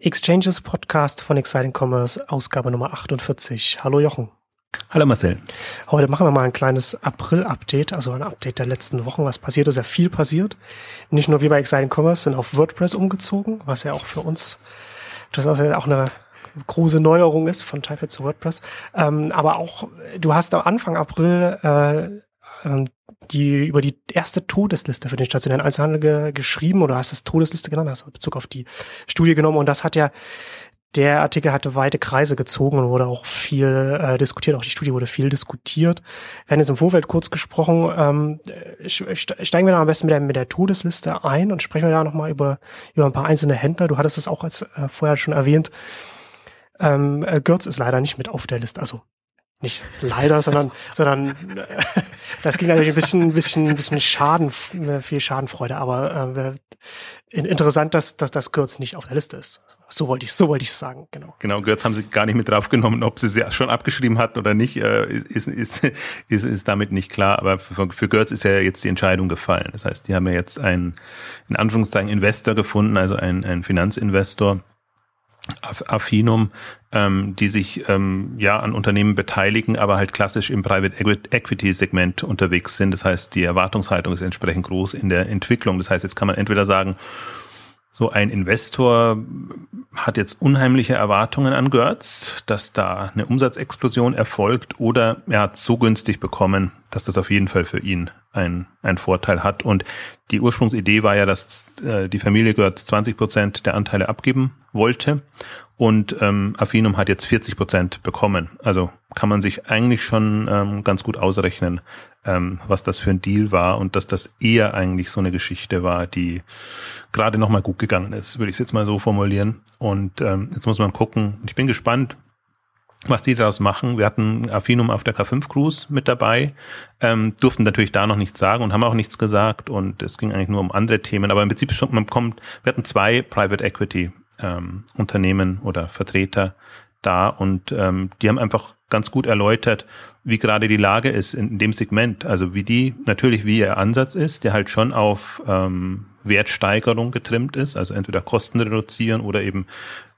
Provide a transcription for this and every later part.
Exchanges Podcast von Exciting Commerce, Ausgabe Nummer 48. Hallo Jochen. Hallo Marcel. Heute machen wir mal ein kleines April-Update, also ein Update der letzten Wochen. Was passiert ist, ja viel passiert. Nicht nur wir bei Exciting Commerce sind auf WordPress umgezogen, was ja auch für uns, das ist ja auch eine große Neuerung ist von Type zu WordPress. Ähm, aber auch, du hast am Anfang April äh, die über die erste Todesliste für den stationären Einzelhandel ge geschrieben oder hast das Todesliste genannt, hast Bezug auf die Studie genommen und das hat ja der Artikel hatte weite Kreise gezogen und wurde auch viel äh, diskutiert, auch die Studie wurde viel diskutiert. Wir haben jetzt im Vorfeld kurz gesprochen, ähm, steigen wir da am besten mit der, mit der Todesliste ein und sprechen wir da nochmal über, über ein paar einzelne Händler. Du hattest es auch als äh, vorher schon erwähnt. Ähm, äh, Götz ist leider nicht mit auf der Liste, also nicht leider, sondern, sondern äh, das ging natürlich ein bisschen, ein bisschen, ein bisschen Schaden, äh, viel Schadenfreude, aber äh, interessant, dass, dass das Götz nicht auf der Liste ist. So wollte ich, so wollte ich sagen, genau. Genau, Götz haben sie gar nicht mit draufgenommen, ob sie sie schon abgeschrieben hatten oder nicht, äh, ist, ist, ist, ist damit nicht klar. Aber für, für Götz ist ja jetzt die Entscheidung gefallen. Das heißt, die haben ja jetzt einen, in Anführungszeichen, Investor gefunden, also einen, einen Finanzinvestor, Affinum, ähm, die sich ähm, ja an Unternehmen beteiligen, aber halt klassisch im Private Equity Segment unterwegs sind. Das heißt, die Erwartungshaltung ist entsprechend groß in der Entwicklung. Das heißt, jetzt kann man entweder sagen, so ein Investor hat jetzt unheimliche Erwartungen an Götz, dass da eine Umsatzexplosion erfolgt oder er hat so günstig bekommen, dass das auf jeden Fall für ihn ein, ein Vorteil hat. Und die Ursprungsidee war ja, dass äh, die Familie Götz 20 Prozent der Anteile abgeben wollte und ähm, Affinum hat jetzt 40 Prozent bekommen. Also kann man sich eigentlich schon ähm, ganz gut ausrechnen, ähm, was das für ein Deal war und dass das eher eigentlich so eine Geschichte war, die gerade nochmal gut gegangen ist, würde ich es jetzt mal so formulieren. Und ähm, jetzt muss man gucken. Ich bin gespannt, was die daraus machen. Wir hatten Affinum auf der K5 Cruise mit dabei, ähm, durften natürlich da noch nichts sagen und haben auch nichts gesagt und es ging eigentlich nur um andere Themen. Aber im Prinzip schon, man kommt, wir hatten zwei Private Equity ähm, Unternehmen oder Vertreter da und ähm, die haben einfach ganz gut erläutert, wie gerade die Lage ist in dem Segment. Also wie die, natürlich wie ihr Ansatz ist, der halt schon auf ähm, Wertsteigerung getrimmt ist, also entweder Kosten reduzieren oder eben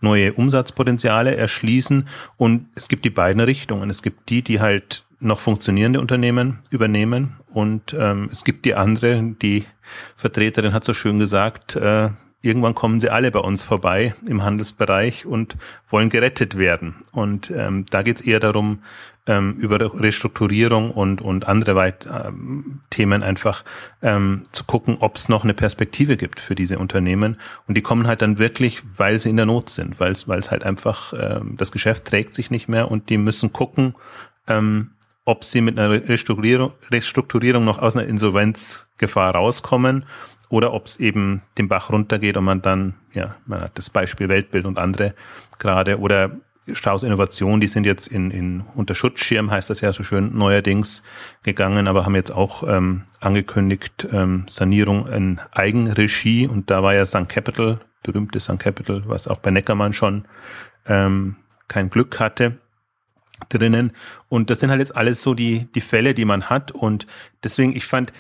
neue Umsatzpotenziale erschließen. Und es gibt die beiden Richtungen. Es gibt die, die halt noch funktionierende Unternehmen übernehmen und ähm, es gibt die andere, die Vertreterin hat so schön gesagt, äh, irgendwann kommen sie alle bei uns vorbei im Handelsbereich und wollen gerettet werden. Und ähm, da geht es eher darum, ähm, über Restrukturierung und, und andere Weit ähm, Themen einfach ähm, zu gucken, ob es noch eine Perspektive gibt für diese Unternehmen. Und die kommen halt dann wirklich, weil sie in der Not sind, weil es halt einfach, ähm, das Geschäft trägt sich nicht mehr und die müssen gucken, ähm, ob sie mit einer Restrukturierung, Restrukturierung noch aus einer Insolvenzgefahr rauskommen oder ob es eben den Bach runtergeht und man dann, ja, man hat das Beispiel Weltbild und andere gerade oder Strauß Innovation, die sind jetzt in, in unter Schutzschirm, heißt das ja so schön, neuerdings gegangen, aber haben jetzt auch ähm, angekündigt, ähm, Sanierung in Eigenregie und da war ja St. Capital, berühmte St. Capital, was auch bei Neckermann schon ähm, kein Glück hatte drinnen. Und das sind halt jetzt alles so die, die Fälle, die man hat. Und deswegen, ich fand,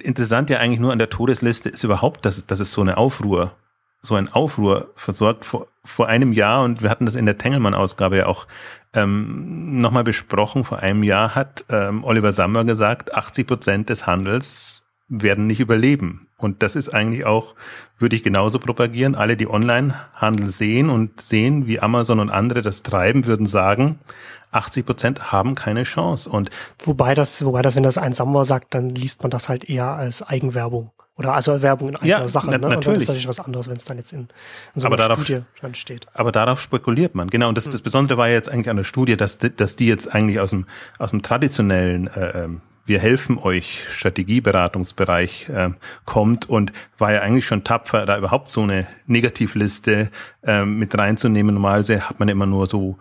interessant ja eigentlich nur an der Todesliste ist überhaupt, dass es, dass es so eine Aufruhr, so ein Aufruhr versorgt vor, vor einem Jahr und wir hatten das in der Tengelmann-Ausgabe ja auch ähm, nochmal besprochen. Vor einem Jahr hat ähm, Oliver Sammer gesagt, 80 Prozent des Handels werden nicht überleben. Und das ist eigentlich auch, würde ich genauso propagieren. Alle, die Online-Handel sehen und sehen, wie Amazon und andere das treiben, würden sagen, 80 Prozent haben keine Chance. Und wobei das, wobei das, wenn das ein Sammler sagt, dann liest man das halt eher als Eigenwerbung. Oder also Werbung in eigener ja, Sache. Na, ne? natürlich. Und dann ist natürlich was anderes, wenn es dann jetzt in, in so aber einer darauf, Studie dann steht. Aber darauf spekuliert man, genau. Und das, das Besondere war ja jetzt eigentlich an der Studie, dass, dass die jetzt eigentlich aus dem, aus dem traditionellen äh, ähm, wir helfen euch Strategieberatungsbereich äh, kommt und war ja eigentlich schon tapfer, da überhaupt so eine Negativliste äh, mit reinzunehmen. Normalerweise hat man immer nur so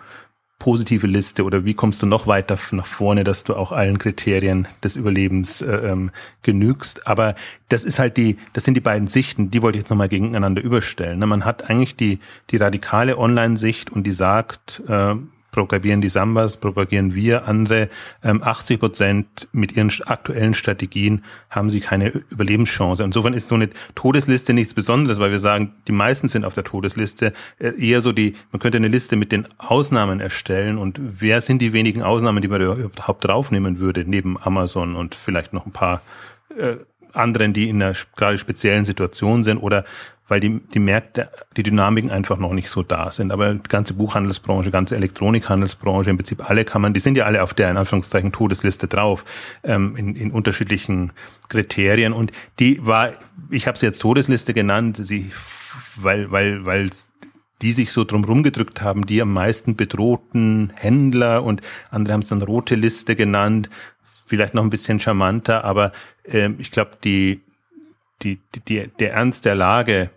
positive Liste oder wie kommst du noch weiter nach vorne, dass du auch allen Kriterien des Überlebens äh, ähm, genügst. Aber das ist halt die, das sind die beiden Sichten, die wollte ich jetzt nochmal gegeneinander überstellen. Ne? Man hat eigentlich die, die radikale Online-Sicht und die sagt, äh, propagieren die Sambas, propagieren wir andere. Ähm, 80 Prozent mit ihren aktuellen Strategien haben sie keine Überlebenschance. Insofern ist so eine Todesliste nichts Besonderes, weil wir sagen, die meisten sind auf der Todesliste. Äh, eher so die, man könnte eine Liste mit den Ausnahmen erstellen und wer sind die wenigen Ausnahmen, die man überhaupt draufnehmen würde, neben Amazon und vielleicht noch ein paar äh, anderen, die in einer gerade speziellen Situation sind oder weil die, die Märkte, die Dynamiken einfach noch nicht so da sind. Aber die ganze Buchhandelsbranche, ganze Elektronikhandelsbranche, im Prinzip alle kann man, die sind ja alle auf der, in Anführungszeichen, Todesliste drauf, ähm, in, in unterschiedlichen Kriterien. Und die war, ich habe sie jetzt Todesliste genannt, sie, weil, weil, weil die sich so drumherum gedrückt haben, die am meisten bedrohten Händler und andere haben es dann rote Liste genannt, vielleicht noch ein bisschen charmanter, aber äh, ich glaube, die, die, die, der Ernst der Lage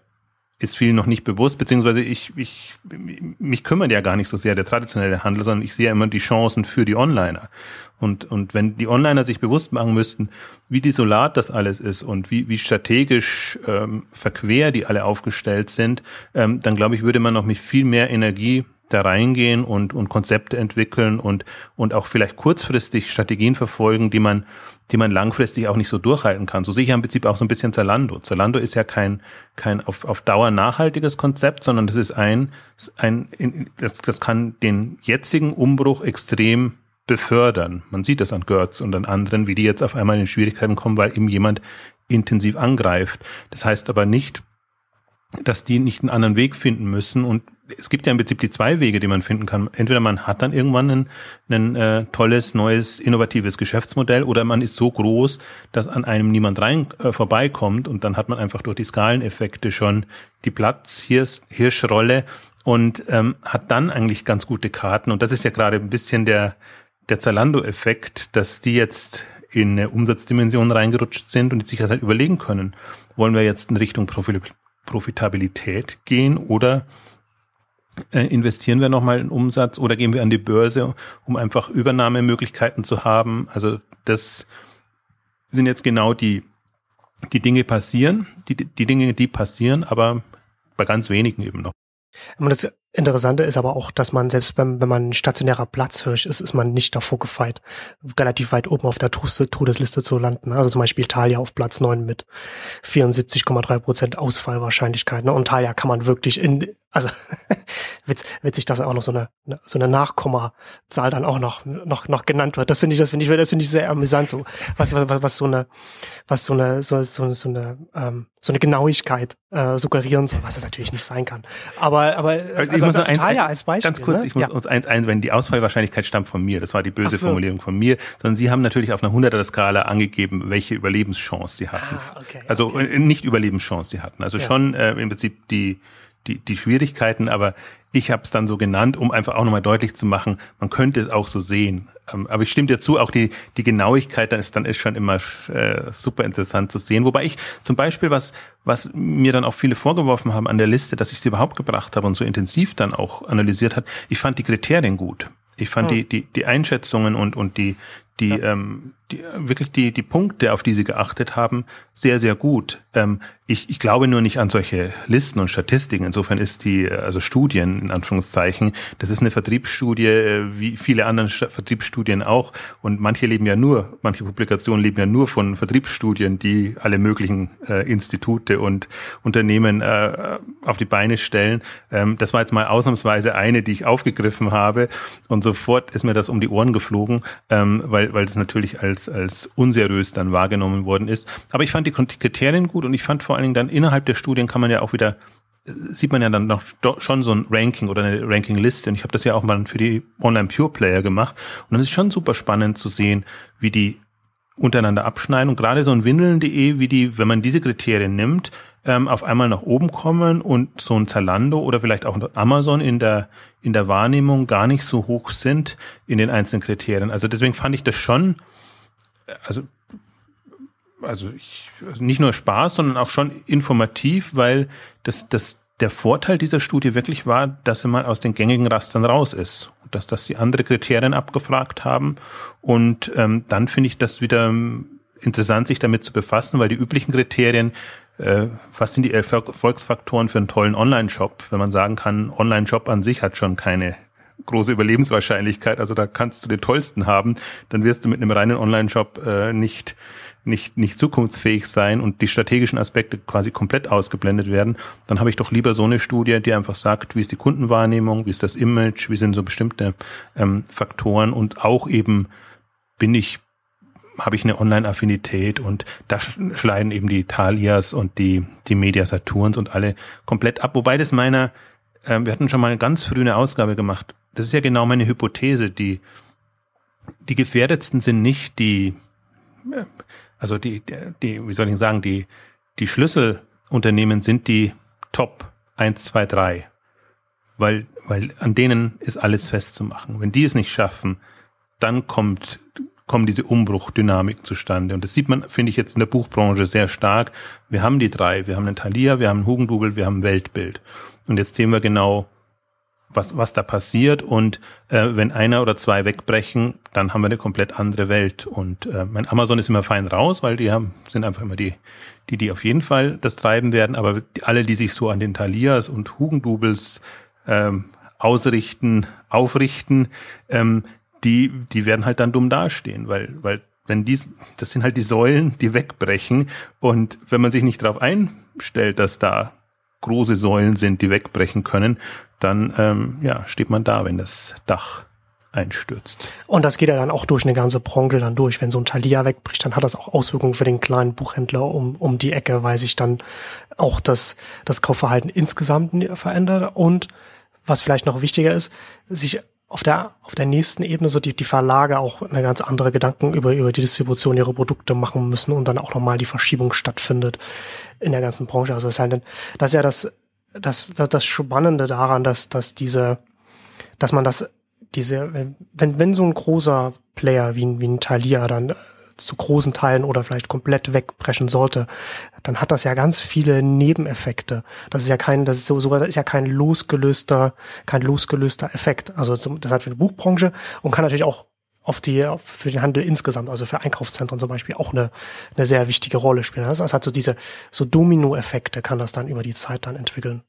ist vielen noch nicht bewusst, beziehungsweise ich, ich, mich kümmert ja gar nicht so sehr der traditionelle Handel, sondern ich sehe ja immer die Chancen für die Onliner. Und, und wenn die Onliner sich bewusst machen müssten, wie desolat das alles ist und wie, wie strategisch ähm, verquer die alle aufgestellt sind, ähm, dann glaube ich, würde man noch mit viel mehr Energie da reingehen und, und Konzepte entwickeln und, und auch vielleicht kurzfristig Strategien verfolgen, die man, die man langfristig auch nicht so durchhalten kann. So sehe ich ja im Prinzip auch so ein bisschen Zalando. Zalando ist ja kein, kein auf, auf Dauer nachhaltiges Konzept, sondern das ist ein, ein das, das kann den jetzigen Umbruch extrem befördern. Man sieht das an Götz und an anderen, wie die jetzt auf einmal in Schwierigkeiten kommen, weil eben jemand intensiv angreift. Das heißt aber nicht, dass die nicht einen anderen Weg finden müssen und es gibt ja im Prinzip die zwei Wege, die man finden kann. Entweder man hat dann irgendwann ein, ein äh, tolles, neues, innovatives Geschäftsmodell oder man ist so groß, dass an einem niemand rein äh, vorbeikommt und dann hat man einfach durch die Skaleneffekte schon die Platz-Hirschrolle und ähm, hat dann eigentlich ganz gute Karten. Und das ist ja gerade ein bisschen der, der Zalando-Effekt, dass die jetzt in eine Umsatzdimension reingerutscht sind und sich halt überlegen können, wollen wir jetzt in Richtung Profitabilität gehen oder investieren wir nochmal in Umsatz oder gehen wir an die Börse, um einfach Übernahmemöglichkeiten zu haben. Also das sind jetzt genau die, die Dinge passieren, die, die Dinge, die passieren, aber bei ganz wenigen eben noch. Und das Interessante ist aber auch, dass man selbst wenn, wenn man stationärer Platzhirsch ist, ist man nicht davor gefeit, relativ weit oben auf der Todesliste zu landen. Also zum Beispiel Thalia auf Platz 9 mit 74,3 Prozent Ausfallwahrscheinlichkeit. Ne? Und Thalia kann man wirklich in, also witz, witzig, dass auch noch so eine, so eine Nachkommazahl dann auch noch, noch, noch genannt wird. Das finde ich, das finde ich, das finde ich sehr amüsant, so, was, was, was so eine, was so eine, so, so, so eine, ähm, so eine Genauigkeit, äh, suggerieren soll, was es natürlich nicht sein kann. Aber, aber, also, also, also eins, Thalia als Beispiel. Ganz kurz, ne? ich muss ja. uns eins einwenden, die Ausfallwahrscheinlichkeit stammt von mir. Das war die böse so. Formulierung von mir, sondern Sie haben natürlich auf einer 100er Skala angegeben, welche Überlebenschance Sie hatten. Ah, okay, also okay. Äh, nicht Überlebenschance Sie hatten. Also ja. schon äh, im Prinzip die, die, die Schwierigkeiten, aber ich habe es dann so genannt, um einfach auch nochmal deutlich zu machen, man könnte es auch so sehen. Ähm, aber ich stimme dir zu, auch die, die Genauigkeit, dann ist, dann ist schon immer äh, super interessant zu sehen. Wobei ich zum Beispiel, was, was mir dann auch viele vorgeworfen haben an der Liste, dass ich sie überhaupt gebracht habe und so intensiv dann auch analysiert hat, ich fand die Kriterien gut. Ich fand hm. die, die, die Einschätzungen und, und die, die, ja. ähm, die, wirklich die, die Punkte, auf die sie geachtet haben, sehr, sehr gut. Ähm, ich, ich glaube nur nicht an solche Listen und Statistiken. Insofern ist die, also Studien in Anführungszeichen, das ist eine Vertriebsstudie, äh, wie viele andere Vertriebsstudien auch. Und manche leben ja nur, manche Publikationen leben ja nur von Vertriebsstudien, die alle möglichen äh, Institute und Unternehmen äh, auf die Beine stellen. Ähm, das war jetzt mal ausnahmsweise eine, die ich aufgegriffen habe. Und sofort ist mir das um die Ohren geflogen, ähm, weil, weil das natürlich als als, als unseriös dann wahrgenommen worden ist. Aber ich fand die Kriterien gut und ich fand vor allen Dingen dann innerhalb der Studien kann man ja auch wieder sieht man ja dann noch schon so ein Ranking oder eine Rankingliste. Und ich habe das ja auch mal für die Online Pure Player gemacht. Und dann ist schon super spannend zu sehen, wie die untereinander abschneiden. Und gerade so ein Windeln.de, wie die, wenn man diese Kriterien nimmt, ähm, auf einmal nach oben kommen und so ein Zalando oder vielleicht auch Amazon in der, in der Wahrnehmung gar nicht so hoch sind in den einzelnen Kriterien. Also deswegen fand ich das schon also also, ich, also nicht nur Spaß, sondern auch schon informativ, weil das, das, der Vorteil dieser Studie wirklich war, dass sie mal aus den gängigen Rastern raus ist. Dass, dass sie andere Kriterien abgefragt haben. Und ähm, dann finde ich das wieder ähm, interessant, sich damit zu befassen, weil die üblichen Kriterien, äh, was sind die Erfolgsfaktoren für einen tollen Online-Shop, wenn man sagen kann, Online-Shop an sich hat schon keine große Überlebenswahrscheinlichkeit. Also da kannst du den tollsten haben, dann wirst du mit einem reinen Online-Shop äh, nicht nicht, nicht zukunftsfähig sein und die strategischen Aspekte quasi komplett ausgeblendet werden, dann habe ich doch lieber so eine Studie, die einfach sagt, wie ist die Kundenwahrnehmung, wie ist das Image, wie sind so bestimmte ähm, Faktoren und auch eben bin ich habe ich eine Online-Affinität und da schneiden eben die Thalias und die, die Media Saturns und alle komplett ab. Wobei das meiner, äh, wir hatten schon mal eine ganz früh eine Ausgabe gemacht. Das ist ja genau meine Hypothese. Die, die gefährdetsten sind nicht die, also die, die, wie soll ich sagen, die, die Schlüsselunternehmen sind die Top 1, 2, 3. Weil, weil an denen ist alles festzumachen. Wenn die es nicht schaffen, dann kommt kommen diese Umbruchdynamiken zustande. Und das sieht man, finde ich, jetzt in der Buchbranche sehr stark. Wir haben die drei. Wir haben einen Thalia, wir haben einen Hugendubel, wir haben ein Weltbild. Und jetzt sehen wir genau, was, was da passiert. Und äh, wenn einer oder zwei wegbrechen, dann haben wir eine komplett andere Welt. Und äh, mein Amazon ist immer fein raus, weil die haben, sind einfach immer die, die, die auf jeden Fall das treiben werden. Aber alle, die sich so an den Thalias und Hugendubels ähm, ausrichten, aufrichten, ähm, die, die werden halt dann dumm dastehen, weil, weil wenn die, das sind halt die Säulen, die wegbrechen. Und wenn man sich nicht darauf einstellt, dass da große Säulen sind, die wegbrechen können, dann ähm, ja, steht man da, wenn das Dach einstürzt. Und das geht ja dann auch durch eine ganze Branche dann durch. Wenn so ein Thalia wegbricht, dann hat das auch Auswirkungen für den kleinen Buchhändler um, um die Ecke, weil sich dann auch das, das Kaufverhalten insgesamt verändert. Und was vielleicht noch wichtiger ist, sich auf der, auf der nächsten Ebene so die, die Verlage auch eine ganz andere Gedanken über, über die Distribution ihrer Produkte machen müssen und dann auch nochmal die Verschiebung stattfindet in der ganzen Branche. Also das ist, ja das, das, das, das Spannende daran, dass, dass diese, dass man das, diese, wenn, wenn so ein großer Player wie, wie ein Thalia dann zu großen Teilen oder vielleicht komplett wegbrechen sollte, dann hat das ja ganz viele Nebeneffekte. Das ist ja kein, das ist so, so das ist ja kein losgelöster, kein losgelöster Effekt. Also das hat für die Buchbranche und kann natürlich auch auf die, für den Handel insgesamt, also für Einkaufszentren zum Beispiel auch eine, eine sehr wichtige Rolle spielen. Das hat so diese, so Domino-Effekte kann das dann über die Zeit dann entwickeln.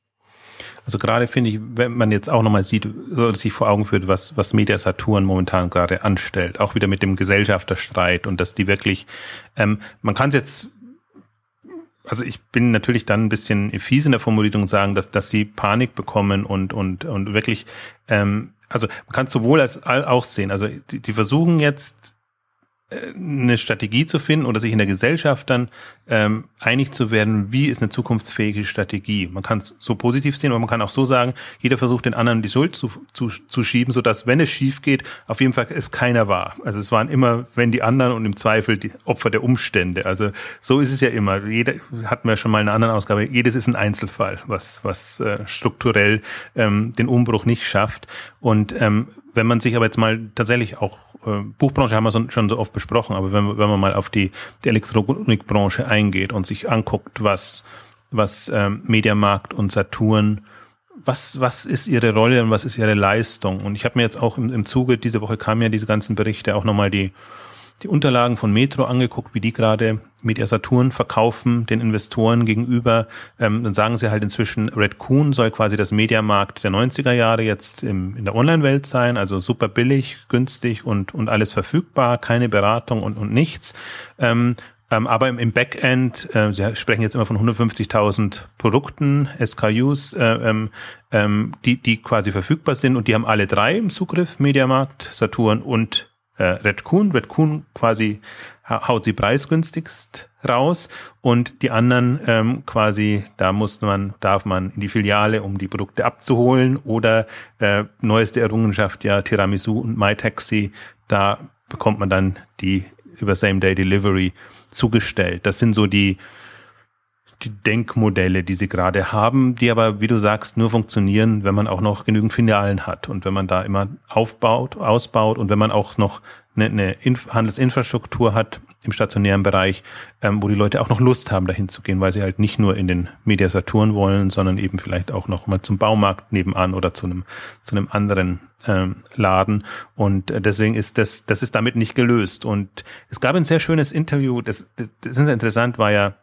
Also gerade finde ich, wenn man jetzt auch nochmal sieht, sich vor Augen führt, was, was Media Saturn momentan gerade anstellt, auch wieder mit dem Gesellschafterstreit und dass die wirklich, ähm, man kann es jetzt also ich bin natürlich dann ein bisschen fies in der Formulierung und sagen, dass, dass sie Panik bekommen und, und, und wirklich, ähm, also man kann es sowohl als auch sehen. Also die, die versuchen jetzt eine Strategie zu finden oder sich in der Gesellschaft dann ähm, einig zu werden, wie ist eine zukunftsfähige Strategie. Man kann es so positiv sehen, aber man kann auch so sagen, jeder versucht den anderen die Schuld zu, zu, zu schieben, sodass, wenn es schief geht, auf jeden Fall es keiner war. Also es waren immer, wenn die anderen und im Zweifel die Opfer der Umstände. Also so ist es ja immer. Jeder hatten wir schon mal in einer anderen Ausgabe, jedes ist ein Einzelfall, was, was äh, strukturell ähm, den Umbruch nicht schafft. Und ähm, wenn man sich aber jetzt mal tatsächlich auch äh, Buchbranche haben wir schon so oft besprochen, aber wenn, wenn man mal auf die, die Elektronikbranche eingeht und sich anguckt, was, was ähm, Mediamarkt und Saturn, was, was ist ihre Rolle und was ist ihre Leistung? Und ich habe mir jetzt auch im, im Zuge, diese Woche kamen ja diese ganzen Berichte, auch nochmal die die Unterlagen von Metro angeguckt, wie die gerade Media Saturn verkaufen den Investoren gegenüber. Ähm, dann sagen sie halt inzwischen, Red Coon soll quasi das Mediamarkt der 90er Jahre jetzt im, in der Online-Welt sein, also super billig, günstig und, und alles verfügbar, keine Beratung und, und nichts. Ähm, ähm, aber im, im Backend, äh, Sie sprechen jetzt immer von 150.000 Produkten, SKUs, äh, ähm, ähm, die, die quasi verfügbar sind und die haben alle drei im Zugriff, Mediamarkt, Saturn und äh, Redcoon. Redcoon quasi haut sie preisgünstigst raus und die anderen ähm, quasi, da muss man, darf man in die Filiale, um die Produkte abzuholen oder äh, neueste Errungenschaft ja Tiramisu und MyTaxi, da bekommt man dann die über Same-Day Delivery zugestellt. Das sind so die die Denkmodelle, die sie gerade haben, die aber, wie du sagst, nur funktionieren, wenn man auch noch genügend Filialen hat und wenn man da immer aufbaut, ausbaut und wenn man auch noch eine, eine Handelsinfrastruktur hat im stationären Bereich, ähm, wo die Leute auch noch Lust haben, dahin zu gehen, weil sie halt nicht nur in den Media Saturn wollen, sondern eben vielleicht auch noch mal zum Baumarkt nebenan oder zu einem zu einem anderen ähm, Laden. Und äh, deswegen ist das das ist damit nicht gelöst. Und es gab ein sehr schönes Interview. Das, das ist interessant, war ja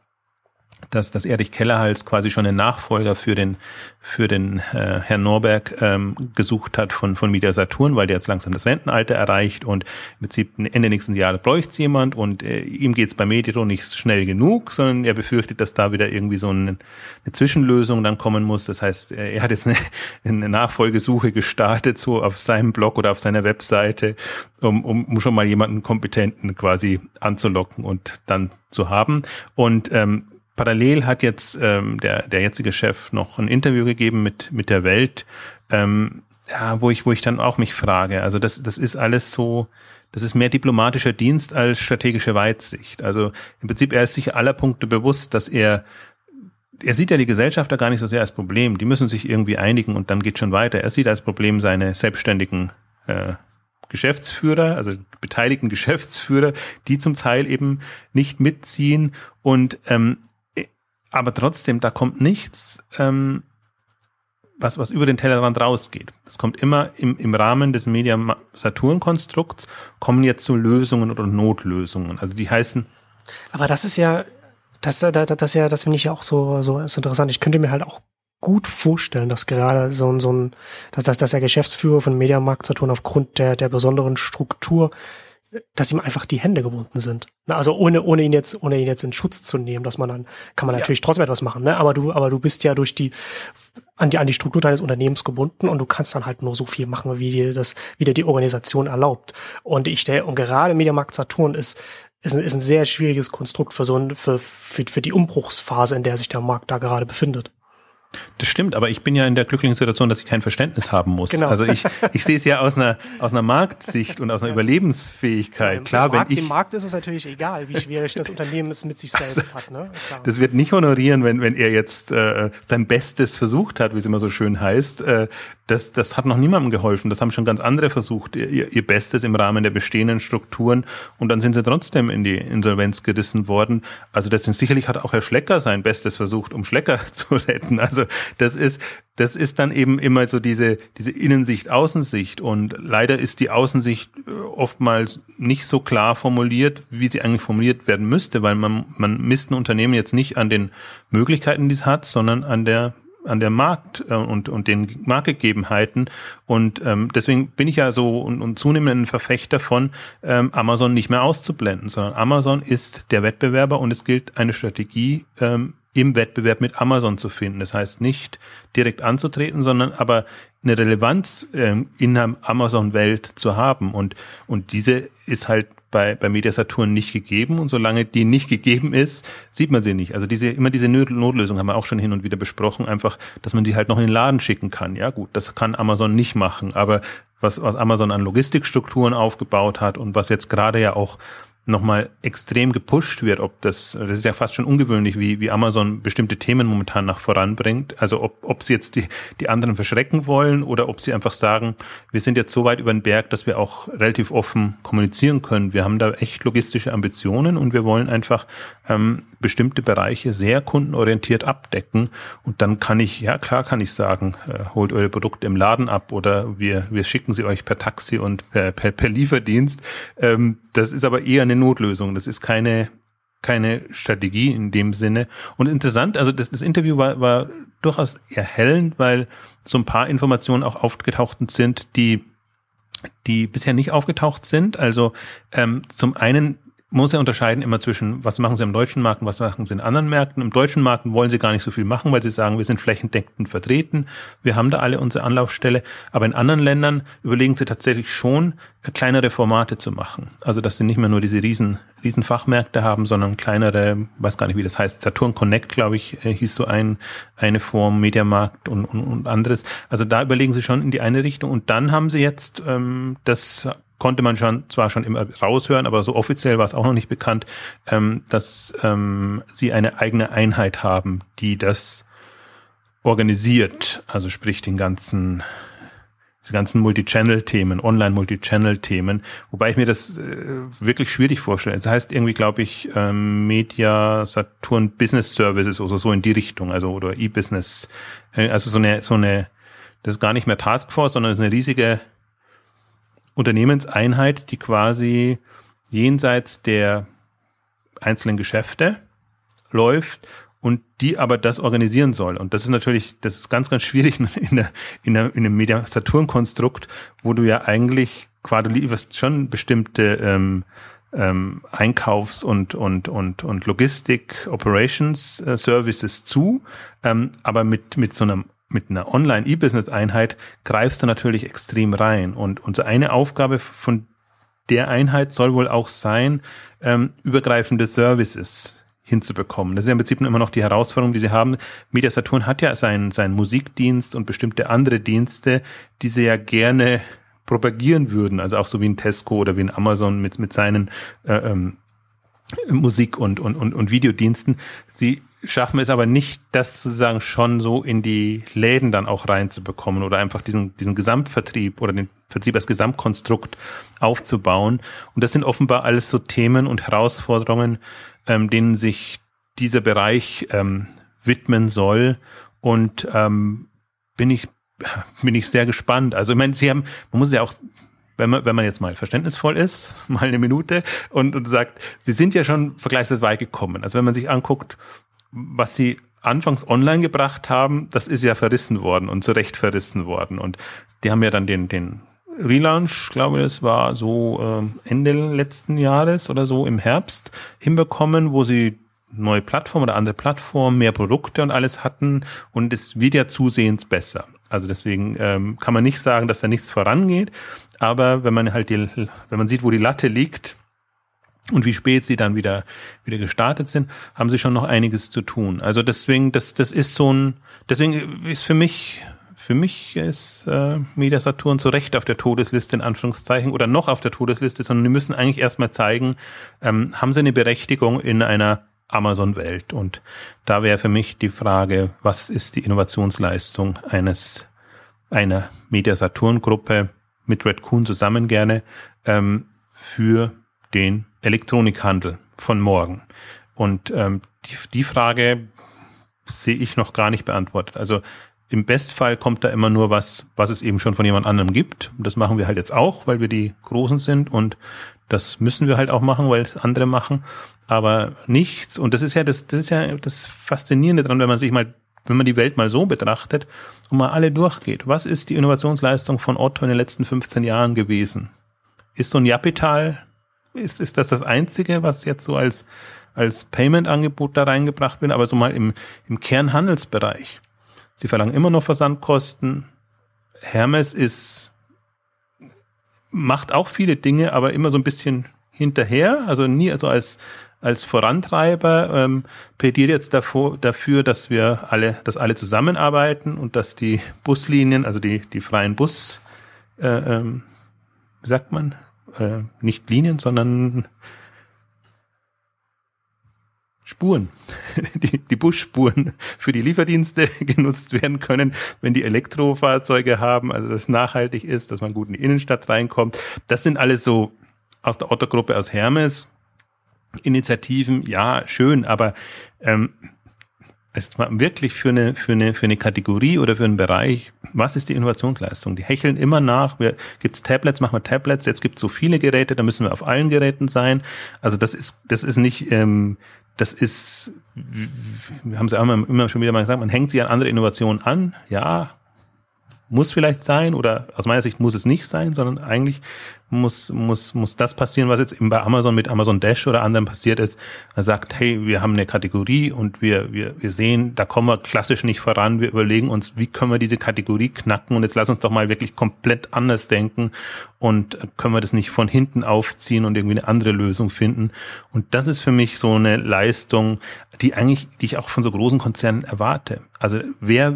dass, dass Erich Kellerhals quasi schon einen Nachfolger für den, für den äh, Herrn Norberg ähm, gesucht hat von, von Media Saturn, weil der jetzt langsam das Rentenalter erreicht und im Prinzip Ende nächsten Jahres bräuchte es jemand und äh, ihm geht es bei Mediro nicht schnell genug, sondern er befürchtet, dass da wieder irgendwie so eine, eine Zwischenlösung dann kommen muss. Das heißt, er hat jetzt eine, eine Nachfolgesuche gestartet, so auf seinem Blog oder auf seiner Webseite, um, um, um schon mal jemanden Kompetenten quasi anzulocken und dann zu haben. Und ähm, Parallel hat jetzt ähm, der, der jetzige Chef noch ein Interview gegeben mit, mit der Welt, ähm, ja, wo ich, wo ich dann auch mich frage. Also das, das ist alles so, das ist mehr diplomatischer Dienst als strategische Weitsicht. Also im Prinzip, er ist sich aller Punkte bewusst, dass er, er sieht ja die Gesellschafter gar nicht so sehr als Problem. Die müssen sich irgendwie einigen und dann geht schon weiter. Er sieht als Problem seine selbstständigen äh, Geschäftsführer, also beteiligten Geschäftsführer, die zum Teil eben nicht mitziehen und ähm, aber trotzdem, da kommt nichts, ähm, was, was über den Tellerrand rausgeht. Das kommt immer im, im Rahmen des Media Saturn-Konstrukts, kommen jetzt so Lösungen oder Notlösungen. Also die heißen. Aber das ist ja, das, das, das, ja, das finde ich ja auch so, so interessant. Ich könnte mir halt auch gut vorstellen, dass gerade so ein, so ein, dass, dass, dass der Geschäftsführer von Mediamarkt Saturn aufgrund der, der besonderen Struktur dass ihm einfach die Hände gebunden sind. Also ohne, ohne ihn jetzt, ohne ihn jetzt in Schutz zu nehmen, dass man dann, kann man natürlich ja. trotzdem etwas machen, ne? Aber du, aber du bist ja durch die, an die, an die Struktur deines Unternehmens gebunden und du kannst dann halt nur so viel machen, wie dir das, wie dir die Organisation erlaubt. Und ich stelle, und gerade Mediamarkt Saturn ist, ist ein, ist ein sehr schwieriges Konstrukt für so ein, für, für, für die Umbruchsphase, in der sich der Markt da gerade befindet. Das stimmt, aber ich bin ja in der glücklichen Situation, dass ich kein Verständnis haben muss. Genau. Also ich, ich sehe es ja aus einer, aus einer Marktsicht und aus einer Überlebensfähigkeit. Klar, Markt, wenn ich. Dem Markt ist es natürlich egal, wie schwierig das Unternehmen es mit sich selbst also, hat. Ne? Klar. Das wird nicht honorieren, wenn, wenn er jetzt äh, sein Bestes versucht hat, wie es immer so schön heißt, äh, das, das hat noch niemandem geholfen. Das haben schon ganz andere versucht, ihr, ihr Bestes im Rahmen der bestehenden Strukturen und dann sind sie trotzdem in die Insolvenz gerissen worden. Also deswegen sicherlich hat auch Herr Schlecker sein Bestes versucht, um Schlecker zu retten. Also das ist, das ist dann eben immer so diese, diese Innensicht, Außensicht und leider ist die Außensicht äh, oftmals nicht so klar formuliert, wie sie eigentlich formuliert werden müsste, weil man, man misst ein Unternehmen jetzt nicht an den Möglichkeiten, die es hat, sondern an der an der Markt äh, und, und den Marktgegebenheiten. Und ähm, deswegen bin ich ja so und, und zunehmend ein Verfechter von ähm, Amazon nicht mehr auszublenden, sondern Amazon ist der Wettbewerber und es gilt eine Strategie ähm, im Wettbewerb mit Amazon zu finden. Das heißt nicht direkt anzutreten, sondern aber eine Relevanz ähm, in der Amazon-Welt zu haben. Und, und diese ist halt bei, bei Mediasaturn nicht gegeben und solange die nicht gegeben ist, sieht man sie nicht. Also diese, immer diese Notlösung haben wir auch schon hin und wieder besprochen, einfach, dass man sie halt noch in den Laden schicken kann. Ja gut, das kann Amazon nicht machen, aber was, was Amazon an Logistikstrukturen aufgebaut hat und was jetzt gerade ja auch nochmal extrem gepusht wird, ob das, das ist ja fast schon ungewöhnlich, wie, wie Amazon bestimmte Themen momentan nach voranbringt. Also ob, ob sie jetzt die, die anderen verschrecken wollen oder ob sie einfach sagen, wir sind jetzt so weit über den Berg, dass wir auch relativ offen kommunizieren können. Wir haben da echt logistische Ambitionen und wir wollen einfach ähm, bestimmte Bereiche sehr kundenorientiert abdecken. Und dann kann ich, ja klar kann ich sagen, äh, holt eure Produkte im Laden ab oder wir, wir schicken sie euch per Taxi und per, per, per Lieferdienst. Ähm, das ist aber eher eine Notlösung. Das ist keine keine Strategie in dem Sinne. Und interessant, also das, das Interview war, war durchaus erhellend, weil so ein paar Informationen auch aufgetaucht sind, die die bisher nicht aufgetaucht sind. Also ähm, zum einen muss ja unterscheiden immer zwischen, was machen sie am deutschen Markt und was machen sie in anderen Märkten. Im deutschen Markt wollen sie gar nicht so viel machen, weil sie sagen, wir sind flächendeckend vertreten, wir haben da alle unsere Anlaufstelle. Aber in anderen Ländern überlegen sie tatsächlich schon, kleinere Formate zu machen. Also, dass sie nicht mehr nur diese riesen, riesen Fachmärkte haben, sondern kleinere, weiß gar nicht, wie das heißt, Saturn Connect, glaube ich, äh, hieß so ein, eine Form, Mediamarkt und, und, und anderes. Also da überlegen sie schon in die eine Richtung. Und dann haben sie jetzt ähm, das konnte man schon zwar schon immer raushören, aber so offiziell war es auch noch nicht bekannt, ähm, dass ähm, sie eine eigene Einheit haben, die das organisiert, also sprich den ganzen diese ganzen Multichannel-Themen, Online-Multichannel-Themen, wobei ich mir das äh, wirklich schwierig vorstelle. Es das heißt irgendwie, glaube ich, ähm, Media Saturn Business Services oder so in die Richtung, also oder E-Business, äh, also so eine so eine, das ist gar nicht mehr Taskforce, sondern es ist eine riesige Unternehmenseinheit, die quasi jenseits der einzelnen Geschäfte läuft und die aber das organisieren soll. Und das ist natürlich, das ist ganz, ganz schwierig in, der, in, der, in einem Media-Saturn-Konstrukt, wo du ja eigentlich quasi lieferst schon bestimmte ähm, ähm, Einkaufs- und, und, und, und Logistik, Operations äh, zu, ähm, aber mit, mit so einem mit einer Online-E-Business-Einheit greifst du natürlich extrem rein. Und unsere eine Aufgabe von der Einheit soll wohl auch sein, ähm, übergreifende Services hinzubekommen. Das ist ja im Prinzip immer noch die Herausforderung, die sie haben. Media Saturn hat ja seinen, seinen Musikdienst und bestimmte andere Dienste, die sie ja gerne propagieren würden. Also auch so wie ein Tesco oder wie ein Amazon mit, mit seinen äh, ähm, Musik- und, und, und, und Videodiensten. Sie schaffen es aber nicht, das sozusagen schon so in die Läden dann auch reinzubekommen oder einfach diesen, diesen Gesamtvertrieb oder den Vertrieb als Gesamtkonstrukt aufzubauen. Und das sind offenbar alles so Themen und Herausforderungen, ähm, denen sich dieser Bereich ähm, widmen soll. Und ähm, bin ich bin ich sehr gespannt. Also ich meine, sie haben, man muss ja auch wenn man, wenn man jetzt mal verständnisvoll ist, mal eine Minute und, und sagt, sie sind ja schon vergleichsweise weit gekommen. Also wenn man sich anguckt, was sie anfangs online gebracht haben, das ist ja verrissen worden und zu Recht verrissen worden. Und die haben ja dann den, den Relaunch, glaube ich, es war so äh, Ende letzten Jahres oder so im Herbst hinbekommen, wo sie neue Plattformen oder andere Plattformen, mehr Produkte und alles hatten und es wird ja zusehends besser. Also deswegen ähm, kann man nicht sagen, dass da nichts vorangeht, aber wenn man halt die, wenn man sieht, wo die Latte liegt, und wie spät sie dann wieder wieder gestartet sind, haben sie schon noch einiges zu tun. Also deswegen, das das ist so ein, deswegen ist für mich für mich ist äh, Media Saturn zu Recht auf der Todesliste in Anführungszeichen oder noch auf der Todesliste, sondern die müssen eigentlich erstmal zeigen, ähm, haben sie eine Berechtigung in einer Amazon-Welt. Und da wäre für mich die Frage, was ist die Innovationsleistung eines einer Media Saturn Gruppe mit Red Coon zusammen gerne ähm, für den Elektronikhandel von morgen? Und ähm, die, die Frage sehe ich noch gar nicht beantwortet. Also im Bestfall kommt da immer nur was, was es eben schon von jemand anderem gibt. Und das machen wir halt jetzt auch, weil wir die Großen sind und das müssen wir halt auch machen, weil es andere machen. Aber nichts. Und das ist ja das, das ist ja das Faszinierende dran, wenn man sich mal, wenn man die Welt mal so betrachtet und mal alle durchgeht. Was ist die Innovationsleistung von Otto in den letzten 15 Jahren gewesen? Ist so ein Japital ist, ist das das Einzige, was jetzt so als, als Payment-Angebot da reingebracht wird, aber so mal im, im Kernhandelsbereich. Sie verlangen immer noch Versandkosten. Hermes ist, macht auch viele Dinge, aber immer so ein bisschen hinterher, also nie also als, als Vorantreiber, ähm, plädiert jetzt davor, dafür, dass wir alle, dass alle zusammenarbeiten und dass die Buslinien, also die, die freien Bus, äh, ähm, wie sagt man, äh, nicht Linien, sondern Spuren, die, die Busspuren für die Lieferdienste genutzt werden können, wenn die Elektrofahrzeuge haben, also dass es nachhaltig ist, dass man gut in die Innenstadt reinkommt. Das sind alles so aus der Otto-Gruppe aus Hermes Initiativen, ja, schön, aber ähm, jetzt mal wirklich für eine, für eine, für eine Kategorie oder für einen Bereich, was ist die Innovationsleistung? Die hecheln immer nach. Wir, gibt's Tablets, machen wir Tablets. Jetzt gibt's so viele Geräte, da müssen wir auf allen Geräten sein. Also das ist, das ist nicht, ähm, das ist, wir haben es ja immer, immer schon wieder mal gesagt, man hängt sich an andere Innovationen an. Ja, muss vielleicht sein oder aus meiner Sicht muss es nicht sein, sondern eigentlich muss, muss, muss das passieren, was jetzt eben bei Amazon mit Amazon Dash oder anderen passiert ist. Er sagt, hey, wir haben eine Kategorie und wir, wir, wir sehen, da kommen wir klassisch nicht voran. Wir überlegen uns, wie können wir diese Kategorie knacken und jetzt lass uns doch mal wirklich komplett anders denken und können wir das nicht von hinten aufziehen und irgendwie eine andere Lösung finden. Und das ist für mich so eine Leistung, die eigentlich, die ich auch von so großen Konzernen erwarte. Also wer,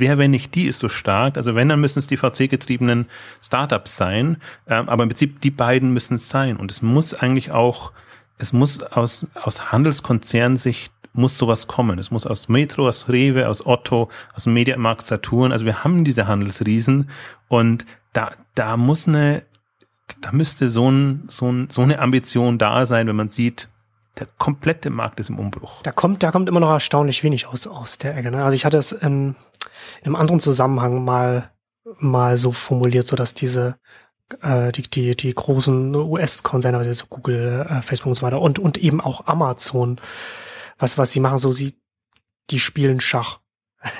wer, wenn nicht die, ist so stark. Also wenn, dann müssen es die VC-getriebenen Startups sein. Ähm, aber im Prinzip die beiden müssen es sein. Und es muss eigentlich auch, es muss aus, aus Handelskonzernsicht muss sowas kommen. Es muss aus Metro, aus Rewe, aus Otto, aus dem Mediamarkt Saturn. Also wir haben diese Handelsriesen und da, da muss eine, da müsste so, ein, so, ein, so eine Ambition da sein, wenn man sieht, der komplette Markt ist im Umbruch. Da kommt, da kommt immer noch erstaunlich wenig aus, aus der Ecke. Ne? Also ich hatte es in, in einem anderen Zusammenhang mal, mal so formuliert, so dass diese äh, die, die, die großen US-Konzerne, also Google, äh, Facebook und so weiter und, und eben auch Amazon, was, was sie machen, so sie, die spielen Schach.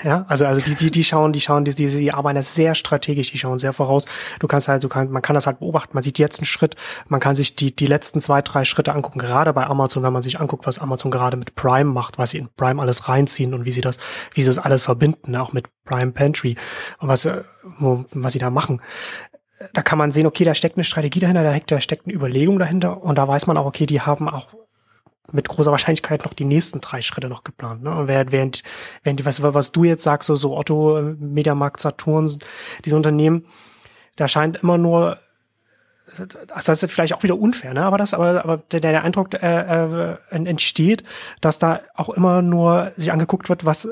Ja, also, also die, die, die schauen, die schauen, die, die, die arbeiten sehr strategisch, die schauen sehr voraus. Du kannst halt, du kannst, man kann das halt beobachten, man sieht jetzt einen Schritt, man kann sich die, die letzten zwei, drei Schritte angucken, gerade bei Amazon, wenn man sich anguckt, was Amazon gerade mit Prime macht, was sie in Prime alles reinziehen und wie sie das, wie sie das alles verbinden, auch mit Prime Pantry und was, äh, wo, was sie da machen. Da kann man sehen, okay, da steckt eine Strategie dahinter, da steckt eine Überlegung dahinter und da weiß man auch, okay, die haben auch mit großer Wahrscheinlichkeit noch die nächsten drei Schritte noch geplant. Ne? Und während, während, was, was du jetzt sagst, so, so Otto, Mediamarkt, Saturn, diese Unternehmen, da scheint immer nur das ist vielleicht auch wieder unfair, ne? Aber das, aber, aber der, der Eindruck äh, äh, entsteht, dass da auch immer nur sich angeguckt wird, was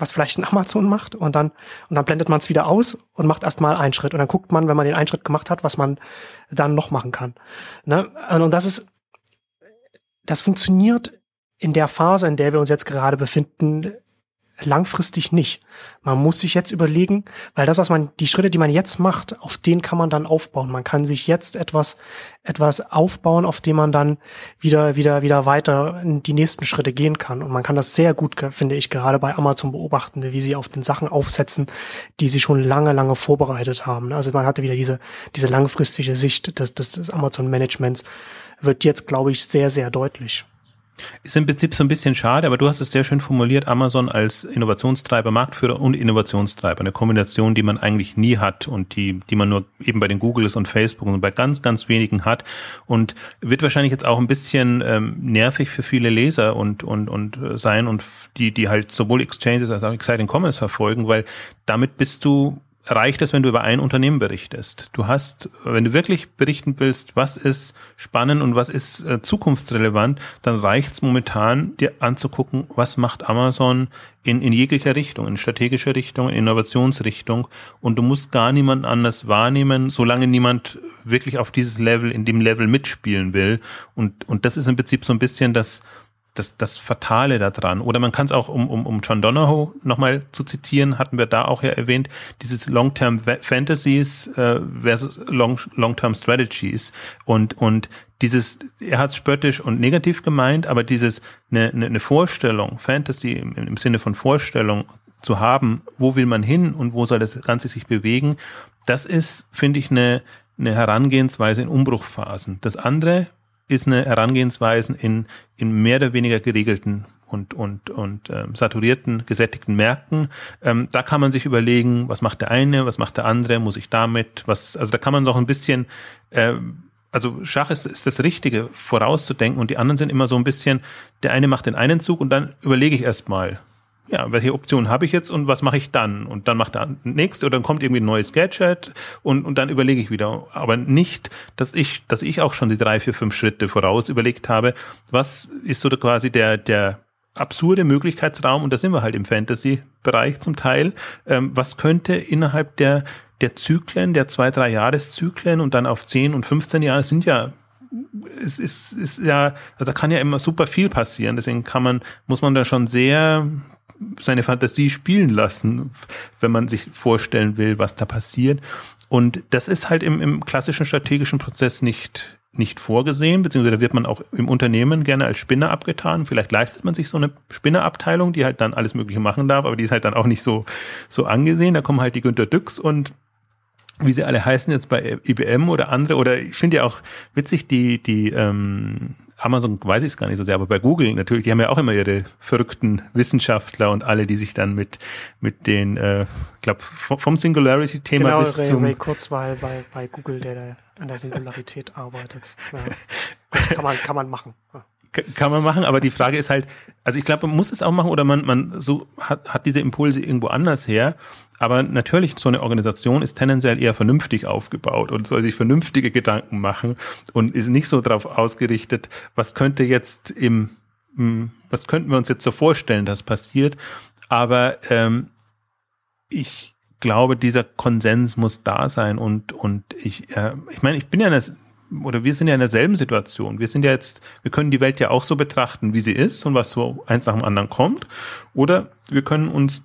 was vielleicht ein Amazon macht und dann und dann blendet man es wieder aus und macht erstmal einen Schritt und dann guckt man, wenn man den einen Schritt gemacht hat, was man dann noch machen kann. Ne? Und das ist das funktioniert in der Phase, in der wir uns jetzt gerade befinden, langfristig nicht. Man muss sich jetzt überlegen, weil das, was man, die Schritte, die man jetzt macht, auf denen kann man dann aufbauen. Man kann sich jetzt etwas, etwas aufbauen, auf dem man dann wieder, wieder, wieder weiter in die nächsten Schritte gehen kann. Und man kann das sehr gut, finde ich, gerade bei Amazon beobachten, wie sie auf den Sachen aufsetzen, die sie schon lange, lange vorbereitet haben. Also man hatte wieder diese, diese langfristige Sicht des, des, des Amazon-Managements wird jetzt, glaube ich, sehr, sehr deutlich. Ist im Prinzip so ein bisschen schade, aber du hast es sehr schön formuliert, Amazon als Innovationstreiber, Marktführer und Innovationstreiber. Eine Kombination, die man eigentlich nie hat und die, die man nur eben bei den Googles und Facebook und bei ganz, ganz wenigen hat und wird wahrscheinlich jetzt auch ein bisschen ähm, nervig für viele Leser und, und, und äh, sein und die, die halt sowohl Exchanges als auch Exciting Commerce verfolgen, weil damit bist du reicht es, wenn du über ein Unternehmen berichtest. Du hast, wenn du wirklich berichten willst, was ist spannend und was ist äh, zukunftsrelevant, dann reicht es momentan, dir anzugucken, was macht Amazon in, in jeglicher Richtung, in strategischer Richtung, in Innovationsrichtung. Und du musst gar niemanden anders wahrnehmen, solange niemand wirklich auf dieses Level, in dem Level mitspielen will. Und, und das ist im Prinzip so ein bisschen das, das, das Fatale daran. Oder man kann es auch, um, um, um John Donahoe nochmal zu zitieren, hatten wir da auch ja erwähnt, dieses Long-Term Fantasies äh, versus Long-Term Strategies. Und, und dieses, er hat es spöttisch und negativ gemeint, aber dieses, eine, eine, eine Vorstellung, Fantasy im, im Sinne von Vorstellung zu haben, wo will man hin und wo soll das Ganze sich bewegen, das ist, finde ich, eine, eine Herangehensweise in Umbruchphasen. Das andere, ist eine Herangehensweise in, in mehr oder weniger geregelten und, und, und ähm, saturierten, gesättigten Märkten. Ähm, da kann man sich überlegen, was macht der eine, was macht der andere, muss ich damit, was, also da kann man doch ein bisschen, äh, also Schach ist, ist das Richtige, vorauszudenken und die anderen sind immer so ein bisschen, der eine macht den einen Zug und dann überlege ich erstmal, ja, welche Option habe ich jetzt und was mache ich dann? Und dann macht er nichts oder dann kommt irgendwie ein neues Gadget und, und dann überlege ich wieder. Aber nicht, dass ich, dass ich auch schon die drei, vier, fünf Schritte voraus überlegt habe. Was ist so quasi der, der absurde Möglichkeitsraum? Und da sind wir halt im Fantasy-Bereich zum Teil. Ähm, was könnte innerhalb der, der Zyklen, der zwei, drei Jahreszyklen und dann auf zehn und 15 Jahre sind ja es ist, ist ja, also kann ja immer super viel passieren. Deswegen kann man, muss man da schon sehr seine Fantasie spielen lassen, wenn man sich vorstellen will, was da passiert. Und das ist halt im, im klassischen strategischen Prozess nicht, nicht vorgesehen, beziehungsweise da wird man auch im Unternehmen gerne als Spinner abgetan. Vielleicht leistet man sich so eine Spinnerabteilung, die halt dann alles Mögliche machen darf, aber die ist halt dann auch nicht so, so angesehen. Da kommen halt die Günter Düx und wie sie alle heißen jetzt bei IBM oder andere, oder ich finde ja auch witzig, die, die ähm, Amazon weiß ich es gar nicht so sehr, aber bei Google natürlich, die haben ja auch immer ihre verrückten Wissenschaftler und alle, die sich dann mit mit den, äh, ich glaube vom Singularity-Thema genau, bis Ray, zum Ray Kurzweil bei bei Google, der da an der Singularität arbeitet. Ja. Kann man kann man machen. Ja kann man machen, aber die Frage ist halt, also ich glaube, man muss es auch machen oder man, man so hat, hat diese Impulse irgendwo anders her. Aber natürlich, so eine Organisation ist tendenziell eher vernünftig aufgebaut und soll sich vernünftige Gedanken machen und ist nicht so darauf ausgerichtet, was könnte jetzt im, hm, was könnten wir uns jetzt so vorstellen, dass passiert. Aber ähm, ich glaube, dieser Konsens muss da sein und und ich, äh, ich meine, ich bin ja oder wir sind ja in derselben Situation. Wir sind ja jetzt, wir können die Welt ja auch so betrachten, wie sie ist und was so eins nach dem anderen kommt. Oder wir können uns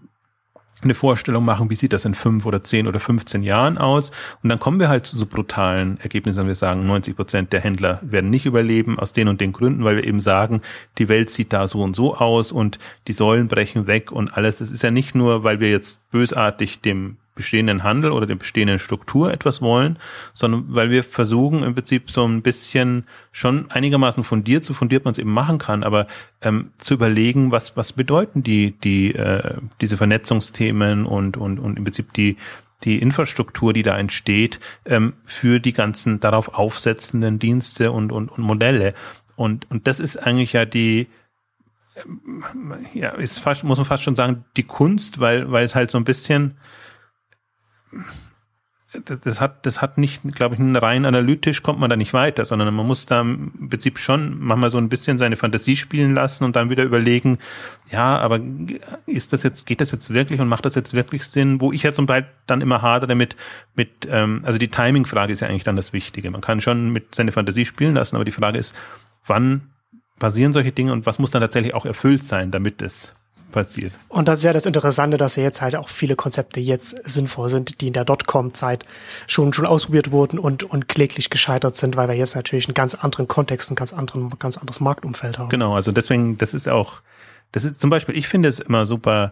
eine Vorstellung machen, wie sieht das in fünf oder zehn oder 15 Jahren aus. Und dann kommen wir halt zu so brutalen Ergebnissen, wir sagen, 90 Prozent der Händler werden nicht überleben aus den und den Gründen, weil wir eben sagen, die Welt sieht da so und so aus und die Säulen brechen weg und alles. Das ist ja nicht nur, weil wir jetzt bösartig dem bestehenden Handel oder der bestehenden Struktur etwas wollen, sondern weil wir versuchen im Prinzip so ein bisschen schon einigermaßen fundiert, so fundiert man es eben machen kann, aber ähm, zu überlegen, was was bedeuten die die äh, diese Vernetzungsthemen und und und im Prinzip die die Infrastruktur, die da entsteht, ähm, für die ganzen darauf aufsetzenden Dienste und, und, und Modelle. Und, und das ist eigentlich ja die, ähm, ja, ist fast, muss man fast schon sagen, die Kunst, weil, weil es halt so ein bisschen, das, hat, das hat nicht, glaube ich, rein analytisch kommt man da nicht weiter, sondern man muss da im Prinzip schon manchmal so ein bisschen seine Fantasie spielen lassen und dann wieder überlegen, ja, aber ist das jetzt, geht das jetzt wirklich und macht das jetzt wirklich Sinn? Wo ich ja zum Beispiel dann immer hadere mit, mit, ähm, also die Timing-Frage ist ja eigentlich dann das Wichtige. Man kann schon mit seine Fantasie spielen lassen, aber die Frage ist, wann passieren solche Dinge und was muss dann tatsächlich auch erfüllt sein, damit es passiert. Und das ist ja das Interessante, dass ja jetzt halt auch viele Konzepte jetzt sinnvoll sind, die in der Dotcom-Zeit schon, schon ausprobiert wurden und, und kläglich gescheitert sind, weil wir jetzt natürlich einen ganz anderen Kontext, ein ganz anderen, ganz anderes Marktumfeld haben. Genau, also deswegen, das ist auch, das ist zum Beispiel, ich finde es immer super,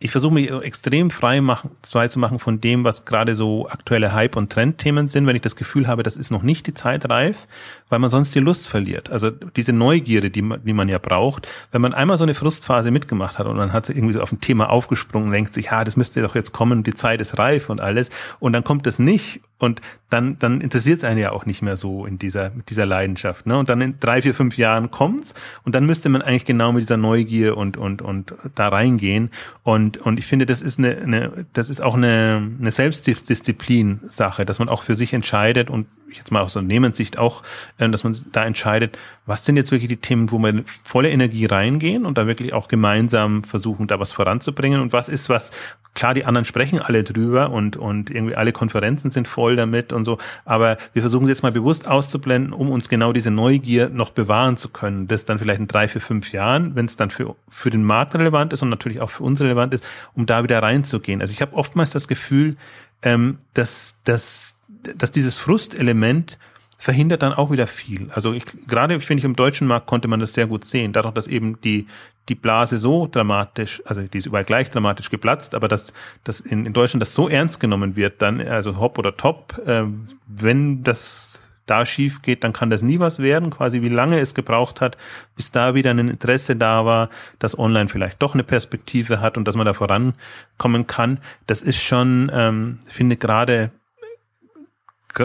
ich versuche mich extrem frei machen, frei zu machen von dem, was gerade so aktuelle Hype- und Trendthemen sind, wenn ich das Gefühl habe, das ist noch nicht die Zeit reif, weil man sonst die Lust verliert. Also diese Neugierde, die man, die man ja braucht, wenn man einmal so eine Frustphase mitgemacht hat und man hat sich irgendwie so auf ein Thema aufgesprungen denkt sich, ja, das müsste doch jetzt kommen, die Zeit ist reif und alles, und dann kommt das nicht und dann, dann interessiert es einen ja auch nicht mehr so in dieser, mit dieser Leidenschaft. Ne? Und dann in drei, vier, fünf Jahren kommt's und dann müsste man eigentlich genau mit dieser Neugier und, und, und da reingehen. Und, und ich finde, das ist eine, eine das ist auch eine, eine Selbstdisziplin-Sache, dass man auch für sich entscheidet und jetzt mal aus Unternehmenssicht auch, äh, dass man da entscheidet, was sind jetzt wirklich die Themen, wo wir volle Energie reingehen und da wirklich auch gemeinsam versuchen, da was voranzubringen und was ist was, klar, die anderen sprechen alle drüber und, und irgendwie alle Konferenzen sind voll damit und so, aber wir versuchen es jetzt mal bewusst auszublenden, um uns genau diese Neugier noch bewahren zu können, das dann vielleicht in drei, vier, fünf Jahren, wenn es dann für, für den Markt relevant ist und natürlich auch für uns relevant ist, um da wieder reinzugehen. Also ich habe oftmals das Gefühl, ähm, dass, dass dass dieses Frustelement verhindert dann auch wieder viel. Also ich, gerade finde ich im deutschen Markt konnte man das sehr gut sehen, dadurch, dass eben die die Blase so dramatisch, also die ist überall gleich dramatisch geplatzt, aber dass, dass in, in Deutschland das so ernst genommen wird, dann also hopp oder top, äh, wenn das da schief geht, dann kann das nie was werden, quasi wie lange es gebraucht hat, bis da wieder ein Interesse da war, dass online vielleicht doch eine Perspektive hat und dass man da vorankommen kann. Das ist schon, ähm, finde gerade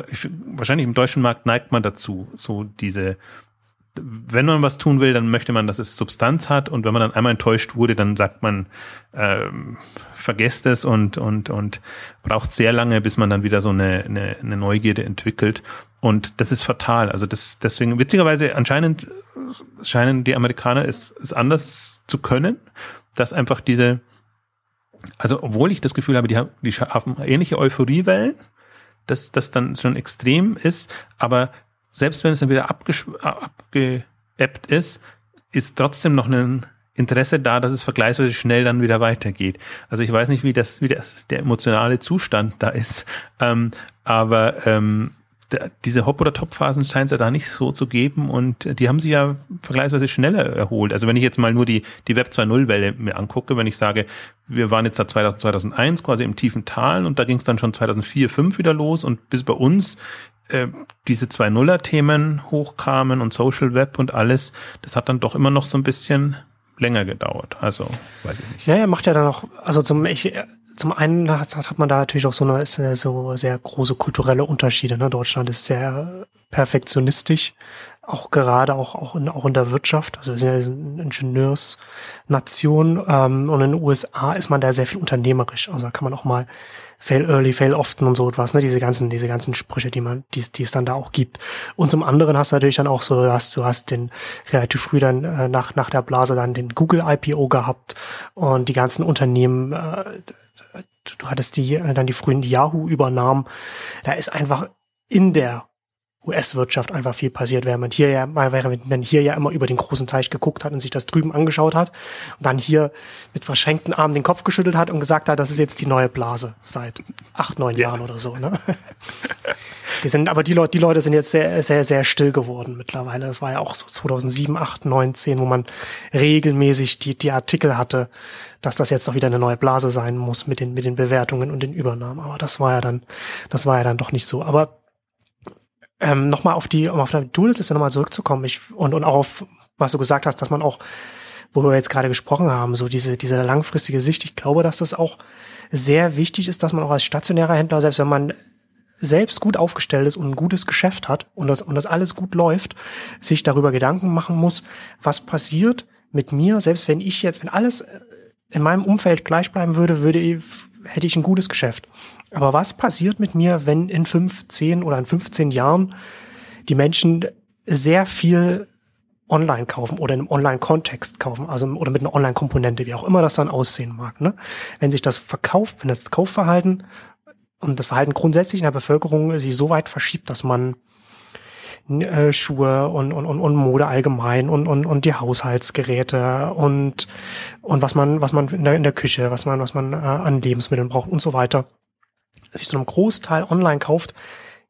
ich, wahrscheinlich im deutschen Markt neigt man dazu, so diese, wenn man was tun will, dann möchte man, dass es Substanz hat und wenn man dann einmal enttäuscht wurde, dann sagt man, ähm, vergesst es und, und, und braucht sehr lange, bis man dann wieder so eine, eine, eine Neugierde entwickelt. Und das ist fatal. Also das, deswegen, witzigerweise, anscheinend scheinen die Amerikaner es, es anders zu können, dass einfach diese, also obwohl ich das Gefühl habe, die haben, die schaffen ähnliche Euphoriewellen, dass das dann schon extrem ist, aber selbst wenn es dann wieder abgeebbt ist, ist trotzdem noch ein Interesse da, dass es vergleichsweise schnell dann wieder weitergeht. Also ich weiß nicht, wie das, wie das der emotionale Zustand da ist, ähm, aber ähm, diese Hop- oder Top-Phasen scheint es ja da nicht so zu geben und die haben sich ja vergleichsweise schneller erholt. Also wenn ich jetzt mal nur die, die Web 2.0-Welle mir angucke, wenn ich sage, wir waren jetzt seit 2000, 2001 quasi im tiefen Tal und da ging es dann schon 2004, 2005 wieder los und bis bei uns äh, diese 2.0er-Themen hochkamen und Social Web und alles, das hat dann doch immer noch so ein bisschen länger gedauert. Also, weiß ich nicht. Ja, er macht ja dann auch, also zum, ich, zum einen hat, hat man da natürlich auch so eine so sehr große kulturelle Unterschiede. Ne? Deutschland ist sehr perfektionistisch, auch gerade auch auch in, auch in der Wirtschaft. Also wir sind ja eine Ingenieursnation ähm, und in den USA ist man da sehr viel unternehmerisch. Also da kann man auch mal fail early, fail often und so etwas. Ne? Diese ganzen diese ganzen Sprüche, die man die, die es dann da auch gibt. Und zum anderen hast du natürlich dann auch so, hast du hast den relativ früh dann äh, nach nach der Blase dann den Google IPO gehabt und die ganzen Unternehmen äh, du hattest die, äh, dann die frühen Yahoo übernahmen. Da ist einfach in der US-Wirtschaft einfach viel passiert, während man hier ja, während man hier ja immer über den großen Teich geguckt hat und sich das drüben angeschaut hat und dann hier mit verschränkten Armen den Kopf geschüttelt hat und gesagt hat, das ist jetzt die neue Blase seit acht, neun ja. Jahren oder so. Ne? Die sind, aber die Leute, die Leute sind jetzt sehr, sehr, sehr still geworden mittlerweile. Das war ja auch so 2007, 8, 9, 10, wo man regelmäßig die, die Artikel hatte, dass das jetzt doch wieder eine neue Blase sein muss mit den, mit den Bewertungen und den Übernahmen. Aber das war ja dann, das war ja dann doch nicht so. Aber ähm, nochmal auf die, um auf die To-Do-Liste nochmal zurückzukommen ich, und, und auch auf, was du gesagt hast, dass man auch, wo wir jetzt gerade gesprochen haben, so diese, diese langfristige Sicht, ich glaube, dass das auch sehr wichtig ist, dass man auch als stationärer Händler, selbst wenn man selbst gut aufgestellt ist und ein gutes Geschäft hat und das, und das alles gut läuft, sich darüber Gedanken machen muss, was passiert mit mir, selbst wenn ich jetzt, wenn alles in meinem Umfeld gleich bleiben würde, würde ich, hätte ich ein gutes Geschäft. Aber was passiert mit mir, wenn in fünf, zehn oder in 15 Jahren die Menschen sehr viel online kaufen oder in einem Online-Kontext kaufen, also oder mit einer Online-Komponente, wie auch immer das dann aussehen mag. Ne? Wenn sich das verkauft, wenn das Kaufverhalten und das Verhalten grundsätzlich in der Bevölkerung sich so weit verschiebt, dass man äh, Schuhe und, und, und, und Mode allgemein und, und, und die Haushaltsgeräte und, und was man, was man in der, in der Küche, was man, was man äh, an Lebensmitteln braucht und so weiter, sich so einem Großteil online kauft.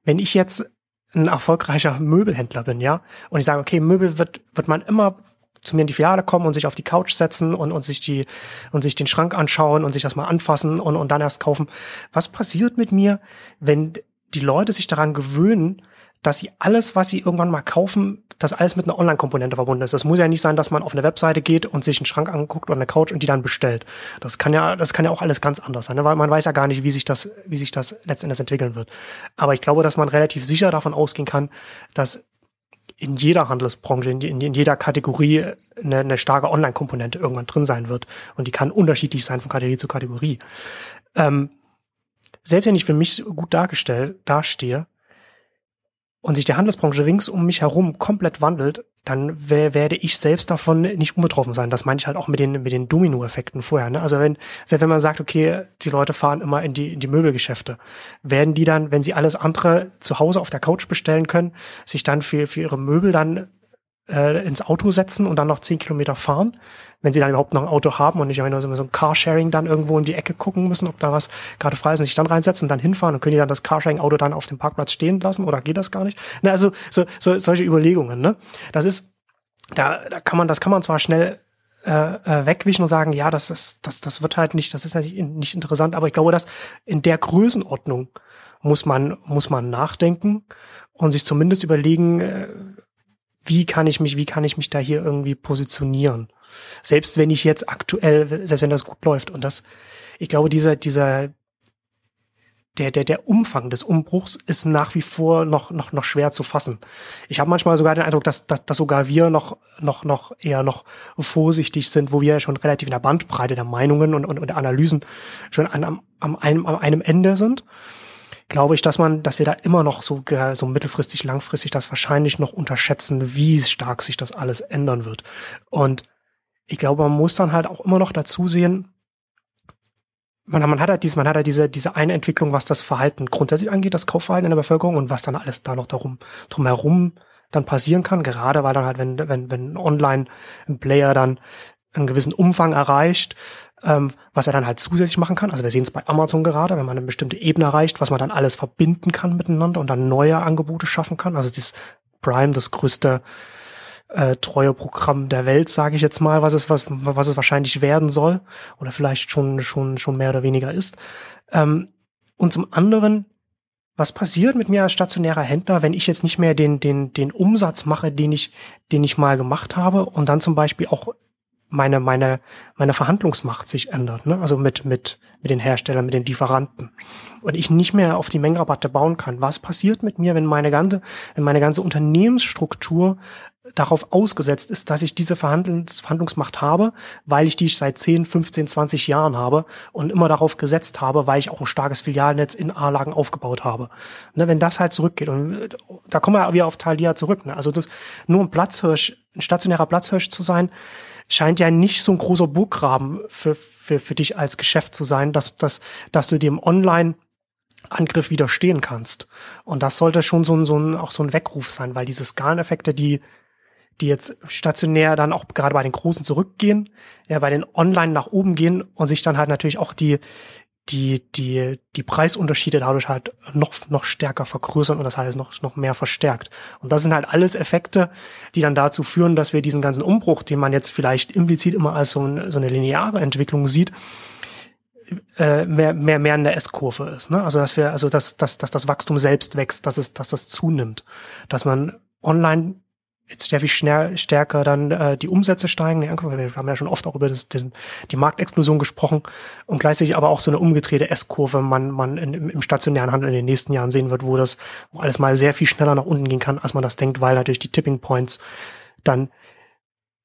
Wenn ich jetzt ein erfolgreicher Möbelhändler bin, ja, und ich sage, okay, Möbel wird, wird man immer zu mir in die Filiale kommen und sich auf die Couch setzen und, und sich die und sich den Schrank anschauen und sich das mal anfassen und, und dann erst kaufen. Was passiert mit mir, wenn die Leute sich daran gewöhnen, dass sie alles, was sie irgendwann mal kaufen, das alles mit einer Online-Komponente verbunden ist. Es muss ja nicht sein, dass man auf eine Webseite geht und sich einen Schrank anguckt oder eine Couch und die dann bestellt. Das kann ja, das kann ja auch alles ganz anders sein, ne? weil man weiß ja gar nicht, wie sich das, wie sich das letztendlich entwickeln wird. Aber ich glaube, dass man relativ sicher davon ausgehen kann, dass in jeder Handelsbranche, in, in, in jeder Kategorie eine, eine starke Online-Komponente irgendwann drin sein wird. Und die kann unterschiedlich sein von Kategorie zu Kategorie. Ähm, selbst wenn ich für mich gut dargestellt dastehe, und sich die Handelsbranche rings um mich herum komplett wandelt, dann werde ich selbst davon nicht unbetroffen sein. Das meine ich halt auch mit den, mit den Domino-Effekten vorher. Ne? Also wenn, selbst wenn man sagt, okay, die Leute fahren immer in die, in die Möbelgeschäfte, werden die dann, wenn sie alles andere zu Hause auf der Couch bestellen können, sich dann für, für ihre Möbel dann äh, ins Auto setzen und dann noch zehn Kilometer fahren, wenn sie dann überhaupt noch ein Auto haben und nicht nur so ein Carsharing dann irgendwo in die Ecke gucken müssen, ob da was gerade frei ist und sich dann reinsetzen und dann hinfahren und können die dann das Carsharing-Auto dann auf dem Parkplatz stehen lassen oder geht das gar nicht? Ne, also so, so, solche Überlegungen, ne? Das ist, da, da kann man, das kann man zwar schnell äh, äh, wegwischen und sagen, ja, das ist, das, das wird halt nicht, das ist nicht, nicht interessant, aber ich glaube, dass in der Größenordnung muss man, muss man nachdenken und sich zumindest überlegen, äh, wie kann ich mich, wie kann ich mich da hier irgendwie positionieren? Selbst wenn ich jetzt aktuell, selbst wenn das gut läuft. Und das, ich glaube, dieser, dieser, der, der, der Umfang des Umbruchs ist nach wie vor noch, noch, noch schwer zu fassen. Ich habe manchmal sogar den Eindruck, dass, dass, dass sogar wir noch, noch, noch eher noch vorsichtig sind, wo wir schon relativ in der Bandbreite der Meinungen und, und, und Analysen schon an, am, am, einem, am einem Ende sind glaube ich, dass man, dass wir da immer noch so, so mittelfristig, langfristig das wahrscheinlich noch unterschätzen, wie stark sich das alles ändern wird. Und ich glaube, man muss dann halt auch immer noch dazu sehen, man, man hat halt diese, man hat halt diese, diese eine Entwicklung, was das Verhalten grundsätzlich angeht, das Kaufverhalten in der Bevölkerung und was dann alles da noch darum, drumherum dann passieren kann, gerade weil dann halt, wenn, wenn, wenn ein Player dann einen gewissen Umfang erreicht, ähm, was er dann halt zusätzlich machen kann. Also wir sehen es bei Amazon gerade, wenn man eine bestimmte Ebene erreicht, was man dann alles verbinden kann miteinander und dann neue Angebote schaffen kann. Also das Prime, das größte äh, treue Programm der Welt, sage ich jetzt mal, was es was was es wahrscheinlich werden soll oder vielleicht schon schon schon mehr oder weniger ist. Ähm, und zum anderen was passiert mit mir als stationärer Händler, wenn ich jetzt nicht mehr den, den, den Umsatz mache, den ich, den ich mal gemacht habe und dann zum Beispiel auch meine, meine, meine Verhandlungsmacht sich ändert, ne? also mit, mit, mit den Herstellern, mit den Lieferanten. Und ich nicht mehr auf die Mengenrabatte bauen kann. Was passiert mit mir, wenn meine ganze, wenn meine ganze Unternehmensstruktur darauf ausgesetzt ist, dass ich diese Verhandlungs Verhandlungsmacht habe, weil ich die seit 10, 15, 20 Jahren habe und immer darauf gesetzt habe, weil ich auch ein starkes Filialnetz in A-Lagen aufgebaut habe. Ne, wenn das halt zurückgeht und da kommen wir wieder auf Thalia zurück. Ne? Also das nur ein Platzhirsch, ein stationärer Platzhirsch zu sein, scheint ja nicht so ein großer Burggraben für, für, für dich als Geschäft zu sein, dass, dass, dass du dem Online Angriff widerstehen kannst. Und das sollte schon so ein, so ein, auch so ein Weckruf sein, weil diese Skaleneffekte, die, die jetzt stationär dann auch gerade bei den Großen zurückgehen, ja, bei den Online nach oben gehen und sich dann halt natürlich auch die, die, die, die Preisunterschiede dadurch halt noch, noch stärker vergrößern und das heißt noch, noch mehr verstärkt. Und das sind halt alles Effekte, die dann dazu führen, dass wir diesen ganzen Umbruch, den man jetzt vielleicht implizit immer als so, ein, so eine lineare Entwicklung sieht, äh, mehr, mehr, mehr in der S-Kurve ist. Ne? Also dass wir, also dass, dass, dass das Wachstum selbst wächst, dass es, dass das zunimmt. Dass man online jetzt sehr viel schnell, stärker dann äh, die Umsätze steigen. Wir haben ja schon oft auch über das, das, die Marktexplosion gesprochen und gleichzeitig aber auch so eine umgedrehte S-Kurve man, man in, im, im stationären Handel in den nächsten Jahren sehen wird, wo das wo alles mal sehr viel schneller nach unten gehen kann, als man das denkt, weil natürlich die Tipping Points dann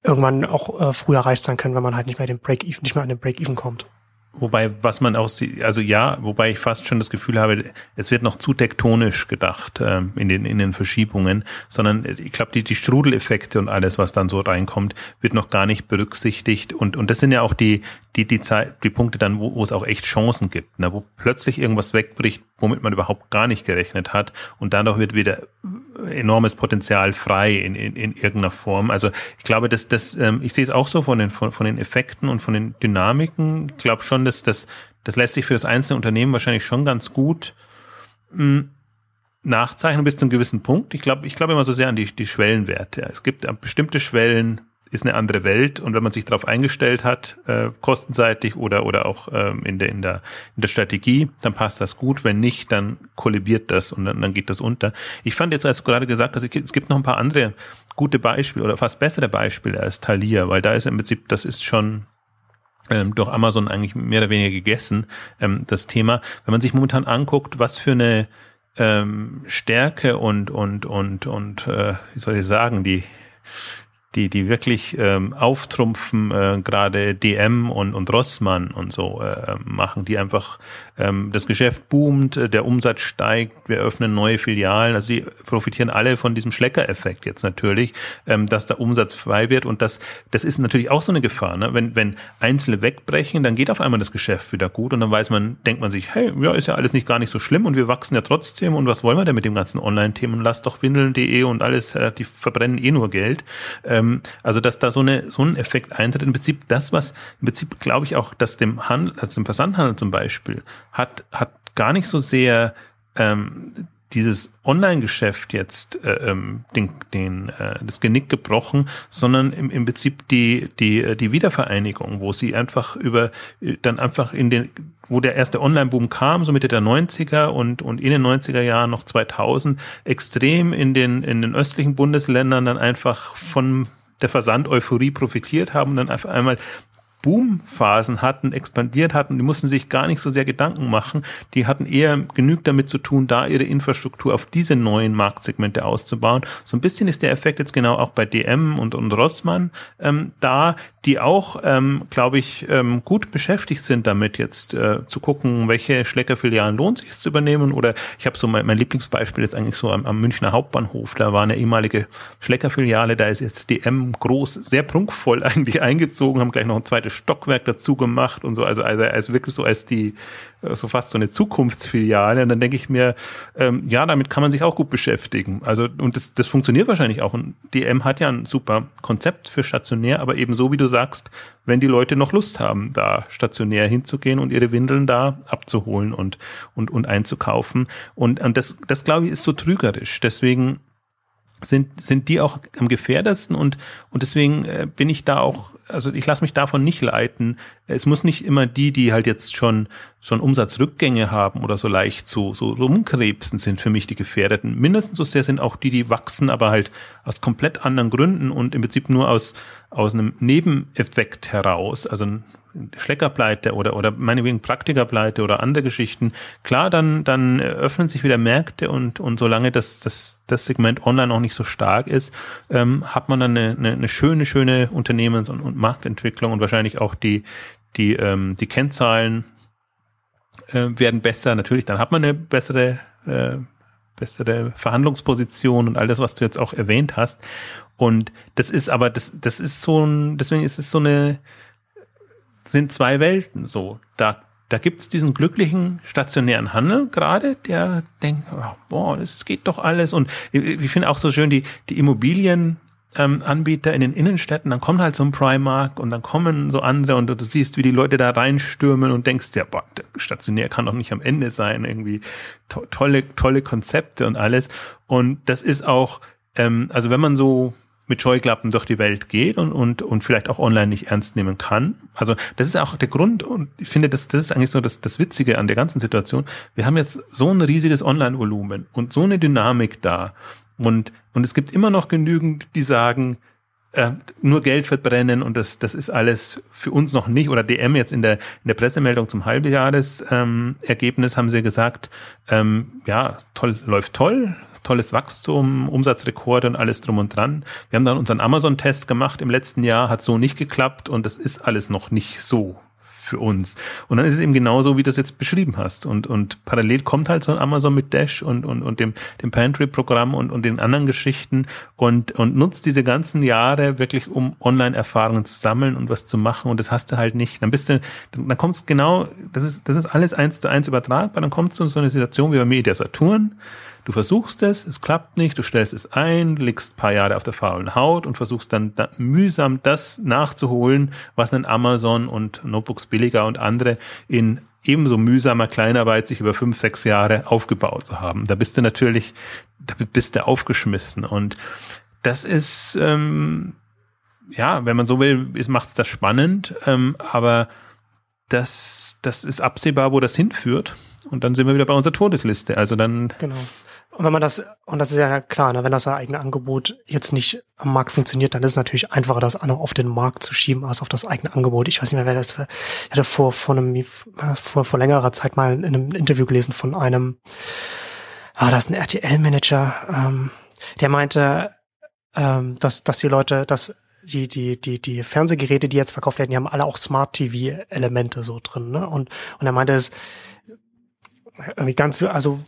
irgendwann auch äh, früher erreicht sein können, wenn man halt nicht mehr den Break-Even, nicht mehr an den Break-Even kommt. Wobei, was man auch sieht, also ja, wobei ich fast schon das Gefühl habe, es wird noch zu tektonisch gedacht ähm, in, den, in den Verschiebungen, sondern ich glaube, die, die Strudeleffekte und alles, was dann so reinkommt, wird noch gar nicht berücksichtigt. Und, und das sind ja auch die, die, die, Zeit, die Punkte dann, wo, wo es auch echt Chancen gibt, ne? wo plötzlich irgendwas wegbricht, womit man überhaupt gar nicht gerechnet hat. Und dadurch wird wieder enormes Potenzial frei in, in, in irgendeiner Form. Also ich glaube, dass das, ähm, ich sehe es auch so von den, von, von den Effekten und von den Dynamiken. Ich glaube schon, dass das, das lässt sich für das einzelne Unternehmen wahrscheinlich schon ganz gut mh, hm, nachzeichnen bis zu einem gewissen Punkt. Ich glaube, ich glaube immer so sehr an die, die Schwellenwerte. Es gibt bestimmte Schwellen, ist eine andere Welt und wenn man sich darauf eingestellt hat, äh, kostenseitig oder oder auch ähm, in der in der in der Strategie, dann passt das gut. Wenn nicht, dann kollabiert das und dann, dann geht das unter. Ich fand jetzt, als du gerade gesagt hast, es gibt noch ein paar andere gute Beispiele oder fast bessere Beispiele als Thalia, weil da ist im Prinzip, das ist schon ähm, durch Amazon eigentlich mehr oder weniger gegessen, ähm, das Thema. Wenn man sich momentan anguckt, was für eine ähm, Stärke und und und und äh, wie soll ich sagen, die die, die wirklich ähm, auftrumpfen, äh, gerade DM und, und Rossmann und so äh, machen, die einfach ähm, das Geschäft boomt, äh, der Umsatz steigt, wir öffnen neue Filialen, also die profitieren alle von diesem Schlecker-Effekt jetzt natürlich, ähm, dass der Umsatz frei wird und das, das ist natürlich auch so eine Gefahr, ne? wenn, wenn Einzelne wegbrechen, dann geht auf einmal das Geschäft wieder gut und dann weiß man, denkt man sich, hey, ja, ist ja alles nicht gar nicht so schlimm und wir wachsen ja trotzdem und was wollen wir denn mit dem ganzen Online-Themen, lass doch windeln.de und alles, äh, die verbrennen eh nur Geld. Äh, ähm, also dass da so, eine, so ein Effekt eintritt. Im Prinzip das, was im Prinzip glaube ich auch, dass dem Handel, also dem Versandhandel zum Beispiel, hat, hat gar nicht so sehr ähm, dieses Online-Geschäft jetzt äh, ähm, den, den, äh, das Genick gebrochen, sondern im, im Prinzip die, die, äh, die Wiedervereinigung, wo sie einfach über äh, dann einfach in den wo der erste Online-Boom kam, so Mitte der 90er und, und in den 90er Jahren noch 2000, extrem in den, in den östlichen Bundesländern dann einfach von der Versand-Euphorie profitiert haben und dann einfach einmal Boomphasen hatten, expandiert hatten, die mussten sich gar nicht so sehr Gedanken machen. Die hatten eher genügend damit zu tun, da ihre Infrastruktur auf diese neuen Marktsegmente auszubauen. So ein bisschen ist der Effekt jetzt genau auch bei DM und, und Rossmann ähm, da, die auch, ähm, glaube ich, ähm, gut beschäftigt sind damit jetzt äh, zu gucken, welche Schleckerfilialen lohnt sich zu übernehmen. Oder ich habe so mein, mein Lieblingsbeispiel jetzt eigentlich so am, am Münchner Hauptbahnhof. Da war eine ehemalige Schleckerfiliale, da ist jetzt DM groß, sehr prunkvoll eigentlich eingezogen, haben gleich noch ein zweites Stockwerk dazu gemacht und so, also, also, also wirklich so als die, so fast so eine Zukunftsfiliale. Und dann denke ich mir, ähm, ja, damit kann man sich auch gut beschäftigen. Also, und das, das funktioniert wahrscheinlich auch. Und DM hat ja ein super Konzept für stationär, aber eben so, wie du sagst, wenn die Leute noch Lust haben, da stationär hinzugehen und ihre Windeln da abzuholen und, und, und einzukaufen. Und, und das, das glaube ich, ist so trügerisch. Deswegen sind, sind die auch am gefährdesten und, und deswegen äh, bin ich da auch, also ich lasse mich davon nicht leiten. Es muss nicht immer die, die halt jetzt schon, schon Umsatzrückgänge haben oder so leicht so, so rumkrebsen sind für mich die Gefährdeten. Mindestens so sehr sind auch die, die wachsen, aber halt aus komplett anderen Gründen und im Prinzip nur aus, aus einem Nebeneffekt heraus, also Schleckerpleite oder, oder meinetwegen Praktikerpleite oder andere Geschichten, klar, dann, dann öffnen sich wieder Märkte und, und solange das, das, das Segment online auch nicht so stark ist, ähm, hat man dann eine, eine, eine schöne, schöne Unternehmens- und, und Marktentwicklung und wahrscheinlich auch die, die, ähm, die Kennzahlen äh, werden besser. Natürlich, dann hat man eine bessere, äh, bessere Verhandlungsposition und all das, was du jetzt auch erwähnt hast. Und das ist aber, das, das ist so ein, deswegen ist es so eine, sind zwei Welten so. Da da gibt's diesen glücklichen stationären Handel gerade, der denkt, oh, boah, das geht doch alles. Und ich, ich finde auch so schön die, die Immobilien, ähm, Anbieter in den Innenstädten, dann kommt halt so ein Primark und dann kommen so andere und du siehst, wie die Leute da reinstürmen und denkst, ja, boah, stationär kann doch nicht am Ende sein, irgendwie to tolle, tolle Konzepte und alles. Und das ist auch, ähm, also wenn man so mit Scheuklappen durch die Welt geht und, und, und vielleicht auch online nicht ernst nehmen kann. Also das ist auch der Grund und ich finde, das, das ist eigentlich so das, das Witzige an der ganzen Situation. Wir haben jetzt so ein riesiges Online-Volumen und so eine Dynamik da und, und es gibt immer noch genügend, die sagen, äh, nur Geld verbrennen und das, das ist alles für uns noch nicht. Oder DM jetzt in der, in der Pressemeldung zum Halbjahresergebnis ähm, Ergebnis haben sie gesagt, ähm, ja, toll, läuft toll, tolles Wachstum, Umsatzrekorde und alles drum und dran. Wir haben dann unseren Amazon-Test gemacht im letzten Jahr, hat so nicht geklappt und das ist alles noch nicht so für uns. Und dann ist es eben genauso, wie du es jetzt beschrieben hast. Und, und parallel kommt halt so ein Amazon mit Dash und, und, und dem, dem Pantry-Programm und, und den anderen Geschichten und, und nutzt diese ganzen Jahre wirklich, um Online-Erfahrungen zu sammeln und was zu machen. Und das hast du halt nicht. Dann bist du, dann, dann kommt genau, das ist, das ist alles eins zu eins übertragbar. Dann kommt es zu so eine Situation wie bei Media Saturn Du versuchst es, es klappt nicht, du stellst es ein, liegst paar Jahre auf der faulen Haut und versuchst dann da mühsam das nachzuholen, was ein Amazon und Notebooks billiger und andere in ebenso mühsamer Kleinarbeit sich über fünf, sechs Jahre aufgebaut zu haben. Da bist du natürlich, da bist du aufgeschmissen. Und das ist, ähm, ja, wenn man so will, macht es das spannend, ähm, aber das, das ist absehbar, wo das hinführt. Und dann sind wir wieder bei unserer Todesliste. Also dann genau. Und wenn man das, und das ist ja klar, ne, wenn das eigene Angebot jetzt nicht am Markt funktioniert, dann ist es natürlich einfacher, das auf den Markt zu schieben, als auf das eigene Angebot. Ich weiß nicht mehr, wer das, ich hatte vor, vor einem, vor, vor längerer Zeit mal in einem Interview gelesen von einem, ah, das ist ein RTL-Manager, ähm, der meinte, ähm, dass, dass die Leute, dass die, die, die, die Fernsehgeräte, die jetzt verkauft werden, die haben alle auch Smart TV-Elemente so drin, ne? Und, und er meinte es, irgendwie ganz, also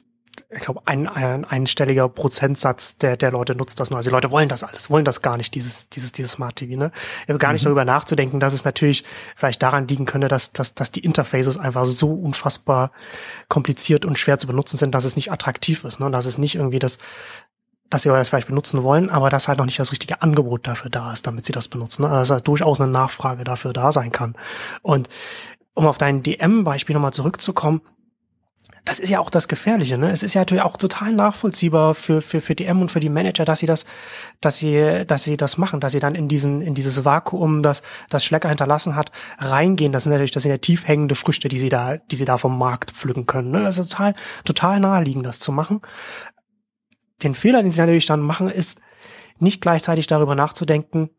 ich glaube, ein, ein einstelliger Prozentsatz der, der Leute nutzt das nur. Also die Leute wollen das alles, wollen das gar nicht, dieses, dieses, dieses Smart TV, ne? Gar nicht mhm. darüber nachzudenken, dass es natürlich vielleicht daran liegen könnte, dass, dass, dass die Interfaces einfach so unfassbar kompliziert und schwer zu benutzen sind, dass es nicht attraktiv ist, ne? Dass es nicht irgendwie das, dass sie das vielleicht benutzen wollen, aber dass halt noch nicht das richtige Angebot dafür da ist, damit sie das benutzen. Ne? Also dass halt durchaus eine Nachfrage dafür da sein kann. Und um auf dein DM-Beispiel nochmal zurückzukommen, das ist ja auch das Gefährliche, ne? Es ist ja natürlich auch total nachvollziehbar für, für, für DM und für die Manager, dass sie das, dass sie, dass sie das machen, dass sie dann in diesen, in dieses Vakuum, das, das Schlecker hinterlassen hat, reingehen. Das sind natürlich, das sind ja tief hängende Früchte, die sie da, die sie da vom Markt pflücken können, ne? Das ist total, total naheliegend, das zu machen. Den Fehler, den sie natürlich dann machen, ist, nicht gleichzeitig darüber nachzudenken,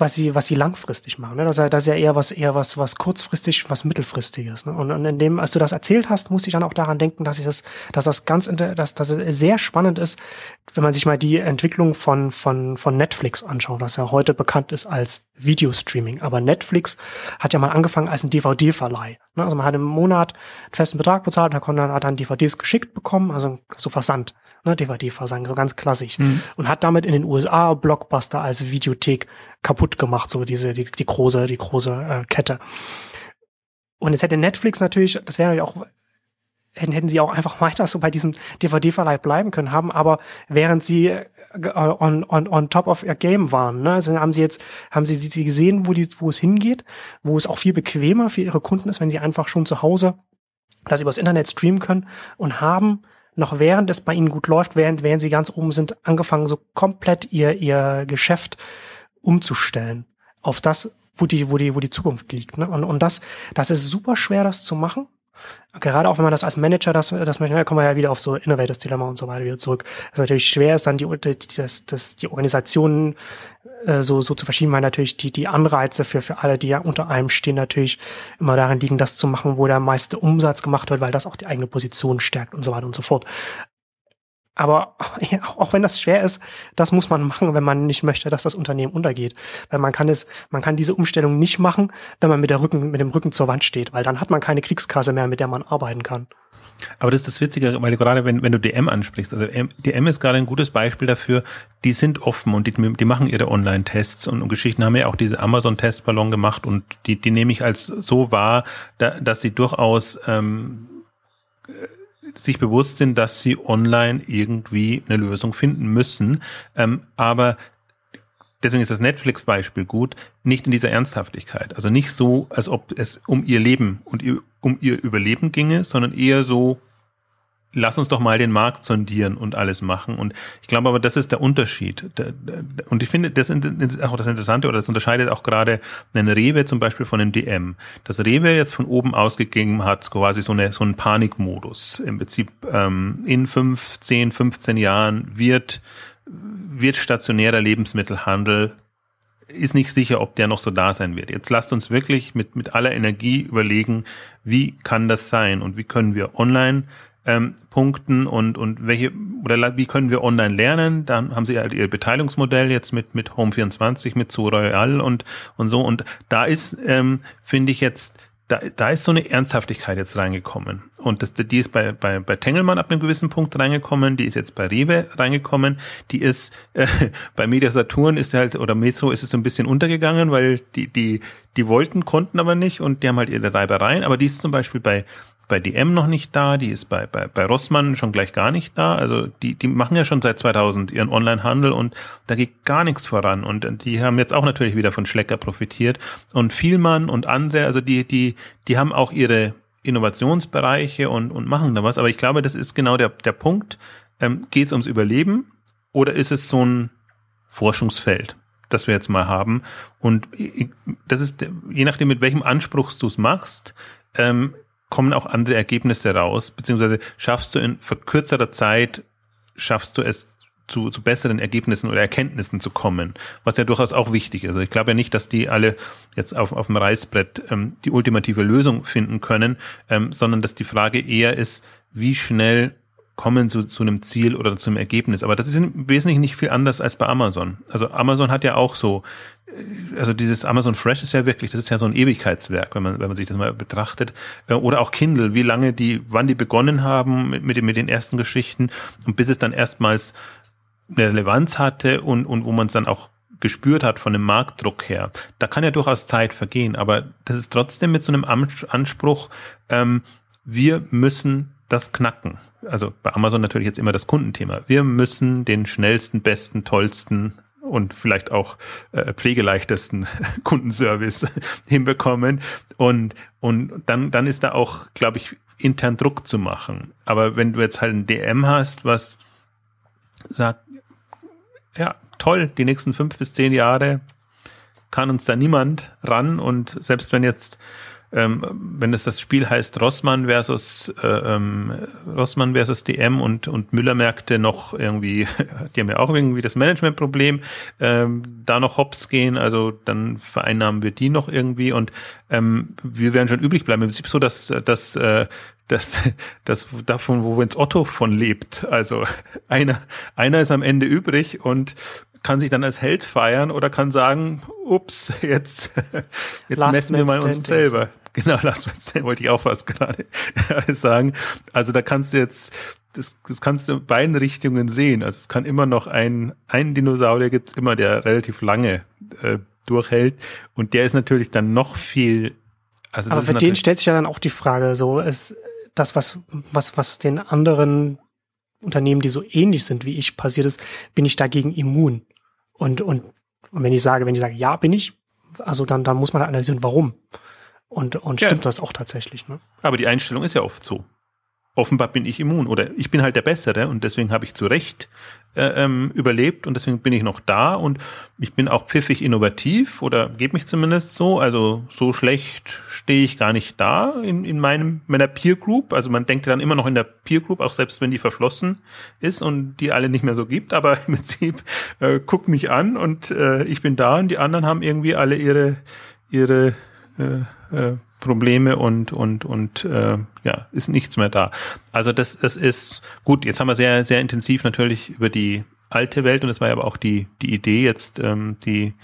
was sie, was sie langfristig machen. Ne? Das, das ist ja eher was, eher was, was kurzfristig, was mittelfristiges. Ne? Und, und in dem, als du das erzählt hast, musste ich dann auch daran denken, dass ich das, dass das ganz, dass, dass es sehr spannend ist, wenn man sich mal die Entwicklung von, von, von Netflix anschaut, was ja heute bekannt ist als Videostreaming. Aber Netflix hat ja mal angefangen als ein DVD-Verleih. Ne? Also man hat im Monat einen festen Betrag bezahlt, dann, hat dann DVDs geschickt bekommen, also so Versand, ne? DVD-Versand, so ganz klassisch. Mhm. Und hat damit in den USA Blockbuster als Videothek kaputt gemacht, so diese, die, die große, die große äh, Kette. Und jetzt hätte Netflix natürlich, das wäre ja auch hätten, hätten sie auch einfach weiter so bei diesem DVD-Verleih bleiben können haben, aber während sie äh, on, on, on top of ihr Game waren, ne, also haben sie jetzt, haben sie, sie gesehen, wo die, wo es hingeht, wo es auch viel bequemer für ihre Kunden ist, wenn sie einfach schon zu Hause das übers Internet streamen können und haben noch während es bei ihnen gut läuft, während, während sie ganz oben sind, angefangen, so komplett ihr, ihr Geschäft umzustellen auf das, wo die, wo die, wo die Zukunft liegt. Ne? Und, und das, das ist super schwer, das zu machen. Gerade auch wenn man das als Manager, das, das möchte, da kommen wir ja wieder auf so Innovators Dilemma und so weiter wieder zurück. Das natürlich schwer ist, dann die, das, das, die Organisationen äh, so, so zu verschieben, weil natürlich die, die Anreize für, für alle, die ja unter einem stehen, natürlich immer darin liegen, das zu machen, wo der meiste Umsatz gemacht wird, weil das auch die eigene Position stärkt und so weiter und so fort. Aber ja, auch wenn das schwer ist, das muss man machen, wenn man nicht möchte, dass das Unternehmen untergeht. Weil man kann es, man kann diese Umstellung nicht machen, wenn man mit der Rücken, mit dem Rücken zur Wand steht, weil dann hat man keine Kriegskasse mehr, mit der man arbeiten kann. Aber das ist das Witzige, weil gerade wenn, wenn du DM ansprichst, also DM ist gerade ein gutes Beispiel dafür, die sind offen und die, die machen ihre Online-Tests und, und Geschichten haben ja auch diese Amazon-Testballon gemacht und die, die nehme ich als so wahr, da, dass sie durchaus ähm, sich bewusst sind, dass sie online irgendwie eine Lösung finden müssen. Ähm, aber deswegen ist das Netflix-Beispiel gut, nicht in dieser Ernsthaftigkeit. Also nicht so, als ob es um ihr Leben und ihr, um ihr Überleben ginge, sondern eher so, lass uns doch mal den Markt sondieren und alles machen. Und ich glaube aber, das ist der Unterschied. Und ich finde, das ist auch das Interessante, oder das unterscheidet auch gerade einen Rewe zum Beispiel von einem DM. Das Rewe jetzt von oben ausgegeben hat, quasi so, eine, so einen Panikmodus. Im Prinzip ähm, in fünf, zehn, 15 Jahren wird, wird stationärer Lebensmittelhandel ist nicht sicher, ob der noch so da sein wird. Jetzt lasst uns wirklich mit, mit aller Energie überlegen, wie kann das sein und wie können wir online ähm, Punkten und, und welche, oder wie können wir online lernen? Dann haben sie halt ihr Beteiligungsmodell jetzt mit, mit Home24, mit Zoo Royal und, und so. Und da ist, ähm, finde ich jetzt, da, da ist so eine Ernsthaftigkeit jetzt reingekommen. Und das, die ist bei, bei, bei Tengelmann ab einem gewissen Punkt reingekommen, die ist jetzt bei Rewe reingekommen, die ist äh, bei Media Saturn ist halt, oder Metro ist es so ein bisschen untergegangen, weil die, die, die wollten, konnten aber nicht und die haben halt ihre Reibereien, aber die ist zum Beispiel bei, bei DM noch nicht da, die ist bei, bei, bei Rossmann schon gleich gar nicht da. Also die, die machen ja schon seit 2000 ihren Online-Handel und da geht gar nichts voran. Und die haben jetzt auch natürlich wieder von Schlecker profitiert. Und Vielmann und andere, also die, die, die haben auch ihre Innovationsbereiche und, und machen da was. Aber ich glaube, das ist genau der, der Punkt. Ähm, geht es ums Überleben oder ist es so ein Forschungsfeld? das wir jetzt mal haben. Und das ist, je nachdem, mit welchem Anspruch du es machst, ähm, kommen auch andere Ergebnisse raus, beziehungsweise schaffst du in verkürzter Zeit, schaffst du es zu, zu besseren Ergebnissen oder Erkenntnissen zu kommen, was ja durchaus auch wichtig ist. Also ich glaube ja nicht, dass die alle jetzt auf, auf dem Reißbrett ähm, die ultimative Lösung finden können, ähm, sondern dass die Frage eher ist, wie schnell kommen zu, zu einem Ziel oder zum Ergebnis. Aber das ist im Wesentlichen nicht viel anders als bei Amazon. Also Amazon hat ja auch so, also dieses Amazon Fresh ist ja wirklich, das ist ja so ein Ewigkeitswerk, wenn man, wenn man sich das mal betrachtet. Äh, oder auch Kindle, wie lange die, wann die begonnen haben mit, mit, den, mit den ersten Geschichten und bis es dann erstmals eine Relevanz hatte und, und wo man es dann auch gespürt hat von dem Marktdruck her. Da kann ja durchaus Zeit vergehen, aber das ist trotzdem mit so einem Anspruch, ähm, wir müssen das knacken. Also bei Amazon natürlich jetzt immer das Kundenthema. Wir müssen den schnellsten, besten, tollsten und vielleicht auch äh, pflegeleichtesten Kundenservice hinbekommen. Und, und dann, dann ist da auch, glaube ich, intern Druck zu machen. Aber wenn du jetzt halt ein DM hast, was sagt, ja, toll, die nächsten fünf bis zehn Jahre kann uns da niemand ran und selbst wenn jetzt ähm, wenn es das Spiel heißt Rossmann versus äh, ähm, Rossmann versus DM und und Müllermärkte noch irgendwie, die haben ja auch irgendwie das Managementproblem, ähm, da noch Hops gehen, also dann vereinnahmen wir die noch irgendwie und ähm, wir werden schon übrig bleiben. Im Prinzip so, dass dass äh, das, das davon, wo ins Otto von lebt. Also einer, einer ist am Ende übrig und kann sich dann als Held feiern oder kann sagen, ups, jetzt, jetzt Last messen wir mal uns selber. Genau, Last Man Stand wollte ich auch fast gerade sagen. Also da kannst du jetzt, das, das kannst du in beiden Richtungen sehen. Also es kann immer noch ein, ein Dinosaurier gibt's immer, der relativ lange äh, durchhält. Und der ist natürlich dann noch viel. Also Aber für den stellt sich ja dann auch die Frage, so ist das, was, was, was den anderen Unternehmen, die so ähnlich sind wie ich, passiert ist, bin ich dagegen immun. Und, und, und wenn ich sage, wenn ich sage, ja, bin ich, also dann, dann muss man analysieren, warum. Und, und stimmt ja. das auch tatsächlich. Ne? Aber die Einstellung ist ja oft so. Offenbar bin ich immun oder ich bin halt der Bessere und deswegen habe ich zu Recht äh, ähm, überlebt und deswegen bin ich noch da und ich bin auch pfiffig innovativ oder gebe mich zumindest so. Also so schlecht stehe ich gar nicht da in, in meinem meiner Peer Group. Also man denkt dann immer noch in der Peer Group, auch selbst wenn die verflossen ist und die alle nicht mehr so gibt. Aber im Prinzip äh, guck mich an und äh, ich bin da und die anderen haben irgendwie alle ihre ihre äh, äh, Probleme und und und äh, ja ist nichts mehr da. Also das das ist gut. Jetzt haben wir sehr sehr intensiv natürlich über die alte Welt und das war ja aber auch die die Idee jetzt ähm, die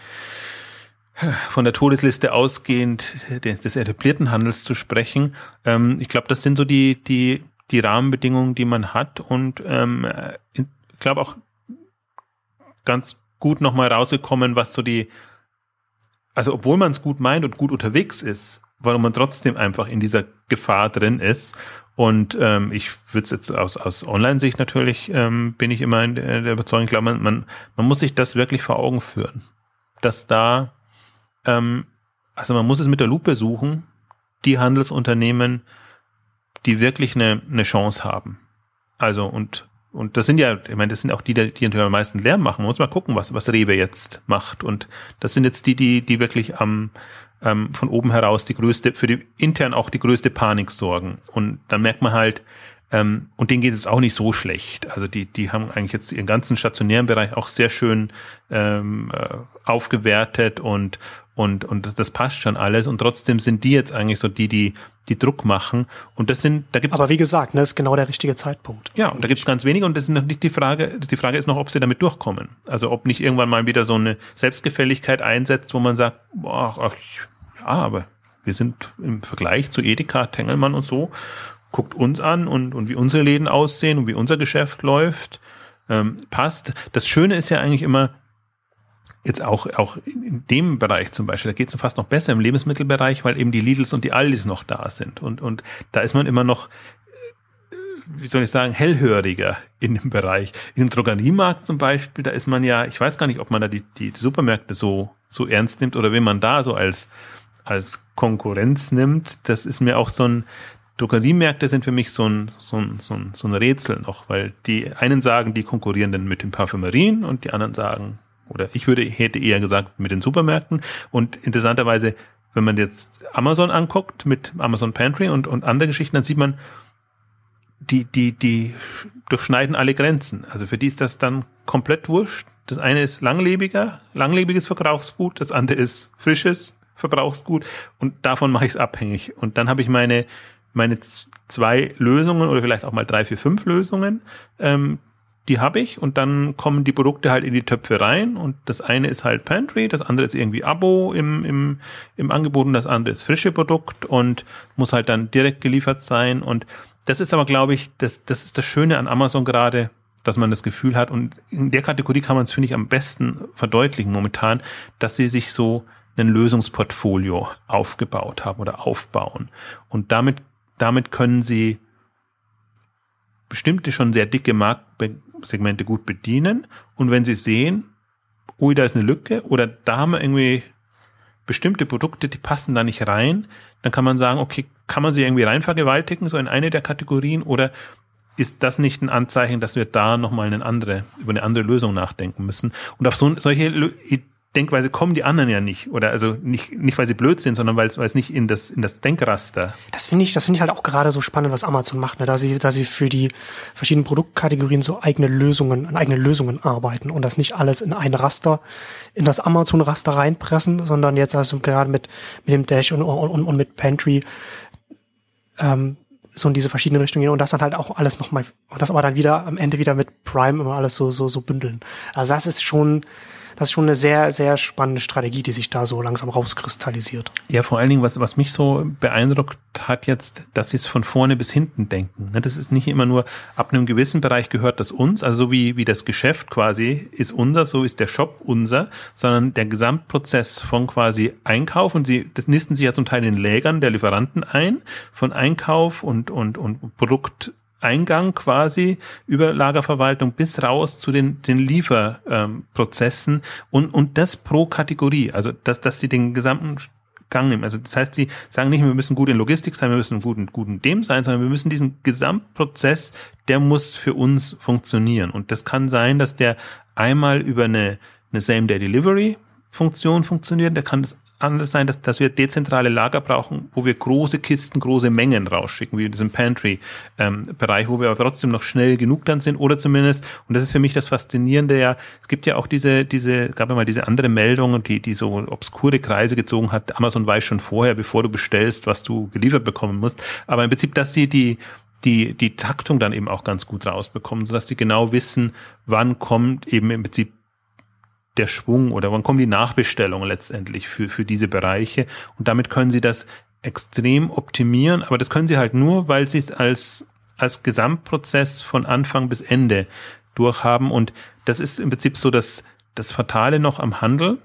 von der Todesliste ausgehend des, des etablierten Handels zu sprechen. Ähm, ich glaube, das sind so die die die Rahmenbedingungen, die man hat und ähm, ich glaube auch ganz gut nochmal rausgekommen, was so die also obwohl man es gut meint und gut unterwegs ist, warum man trotzdem einfach in dieser Gefahr drin ist. Und ähm, ich würde jetzt aus, aus Online-Sicht natürlich, ähm, bin ich immer in der, der Überzeugung, ich glaube, man, man, man muss sich das wirklich vor Augen führen. Dass da, ähm, also man muss es mit der Lupe suchen, die Handelsunternehmen, die wirklich eine, eine Chance haben. Also und und das sind ja, ich meine, das sind auch die, die natürlich am meisten Lärm machen. Man muss mal gucken, was, was Rewe jetzt macht. Und das sind jetzt die, die, die wirklich am, ähm, von oben heraus die größte, für die intern auch die größte Panik sorgen. Und dann merkt man halt, ähm, und denen geht es auch nicht so schlecht. Also die, die haben eigentlich jetzt ihren ganzen stationären Bereich auch sehr schön ähm, äh, aufgewertet und, und, und das, das passt schon alles. Und trotzdem sind die jetzt eigentlich so die, die, die Druck machen. Und das sind, da gibt's Aber wie gesagt, ne, ist genau der richtige Zeitpunkt. Ja, und da gibt's ganz wenige. Und das ist noch nicht die Frage, die Frage ist noch, ob sie damit durchkommen. Also ob nicht irgendwann mal wieder so eine Selbstgefälligkeit einsetzt, wo man sagt, ach, ach ja, aber wir sind im Vergleich zu Edeka, Tengelmann und so guckt uns an und, und wie unsere Läden aussehen und wie unser Geschäft läuft, ähm, passt. Das Schöne ist ja eigentlich immer, jetzt auch, auch in dem Bereich zum Beispiel, da geht es fast noch besser im Lebensmittelbereich, weil eben die Lidls und die Aldis noch da sind. Und, und da ist man immer noch, äh, wie soll ich sagen, hellhöriger in dem Bereich. Im Drogeriemarkt zum Beispiel, da ist man ja, ich weiß gar nicht, ob man da die, die Supermärkte so, so ernst nimmt oder wenn man da so als, als Konkurrenz nimmt. Das ist mir auch so ein, Drogeriemärkte sind für mich so ein, so, ein, so, ein, so ein Rätsel noch, weil die einen sagen, die konkurrieren dann mit den Parfümerien und die anderen sagen, oder ich würde, hätte eher gesagt, mit den Supermärkten. Und interessanterweise, wenn man jetzt Amazon anguckt mit Amazon Pantry und, und andere Geschichten, dann sieht man, die, die, die durchschneiden alle Grenzen. Also für die ist das dann komplett wurscht. Das eine ist langlebiger, langlebiges Verbrauchsgut, das andere ist frisches Verbrauchsgut und davon mache ich es abhängig. Und dann habe ich meine, meine zwei Lösungen oder vielleicht auch mal drei, vier, fünf Lösungen, ähm, die habe ich und dann kommen die Produkte halt in die Töpfe rein und das eine ist halt Pantry, das andere ist irgendwie Abo im, im, im Angebot und das andere ist frische Produkt und muss halt dann direkt geliefert sein und das ist aber, glaube ich, das, das ist das Schöne an Amazon gerade, dass man das Gefühl hat und in der Kategorie kann man es, finde ich, am besten verdeutlichen momentan, dass sie sich so ein Lösungsportfolio aufgebaut haben oder aufbauen und damit damit können sie bestimmte schon sehr dicke Marktsegmente gut bedienen. Und wenn sie sehen, ui, da ist eine Lücke oder da haben wir irgendwie bestimmte Produkte, die passen da nicht rein, dann kann man sagen, okay, kann man sie irgendwie rein vergewaltigen, so in eine der Kategorien, oder ist das nicht ein Anzeichen, dass wir da nochmal eine andere, über eine andere Lösung nachdenken müssen? Und auf so, solche Denkweise kommen die anderen ja nicht. Oder also nicht, nicht weil sie blöd sind, sondern weil es, nicht in das, in das Denkraster. Das finde ich, das ich halt auch gerade so spannend, was Amazon macht, ne? da sie, da sie für die verschiedenen Produktkategorien so eigene Lösungen, an eigene Lösungen arbeiten und das nicht alles in ein Raster, in das Amazon-Raster reinpressen, sondern jetzt also gerade mit, mit dem Dash und, und, und mit Pantry, ähm, so in diese verschiedenen Richtungen gehen und das dann halt auch alles nochmal, und das aber dann wieder am Ende wieder mit Prime immer alles so, so, so bündeln. Also das ist schon, das ist schon eine sehr, sehr spannende Strategie, die sich da so langsam rauskristallisiert. Ja, vor allen Dingen, was, was mich so beeindruckt hat jetzt, dass sie es von vorne bis hinten denken. Ne, das ist nicht immer nur, ab einem gewissen Bereich gehört das uns, also so wie, wie das Geschäft quasi ist unser, so ist der Shop unser, sondern der Gesamtprozess von quasi Einkauf und sie, das nisten sie ja zum Teil in Lägern der Lieferanten ein, von Einkauf und, und, und Produkt Eingang quasi über Lagerverwaltung bis raus zu den, den Lieferprozessen ähm, und, und das pro Kategorie. Also, dass, dass sie den gesamten Gang nehmen. Also, das heißt, sie sagen nicht, wir müssen gut in Logistik sein, wir müssen gut in guten dem sein, sondern wir müssen diesen Gesamtprozess, der muss für uns funktionieren. Und das kann sein, dass der einmal über eine, eine Same-Day-Delivery Funktion funktioniert, der kann das anders sein, dass, dass wir dezentrale Lager brauchen, wo wir große Kisten, große Mengen rausschicken, wie in diesem Pantry-Bereich, ähm, wo wir aber trotzdem noch schnell genug dann sind oder zumindest, und das ist für mich das Faszinierende ja, es gibt ja auch diese, diese, gab ja mal diese andere Meldung, die, die so obskure Kreise gezogen hat. Amazon weiß schon vorher, bevor du bestellst, was du geliefert bekommen musst. Aber im Prinzip, dass sie die, die, die Taktung dann eben auch ganz gut rausbekommen, sodass sie genau wissen, wann kommt eben im Prinzip der Schwung oder wann kommen die Nachbestellungen letztendlich für, für diese Bereiche. Und damit können sie das extrem optimieren, aber das können sie halt nur, weil sie es als, als Gesamtprozess von Anfang bis Ende durchhaben. Und das ist im Prinzip so das, das Fatale noch am Handel,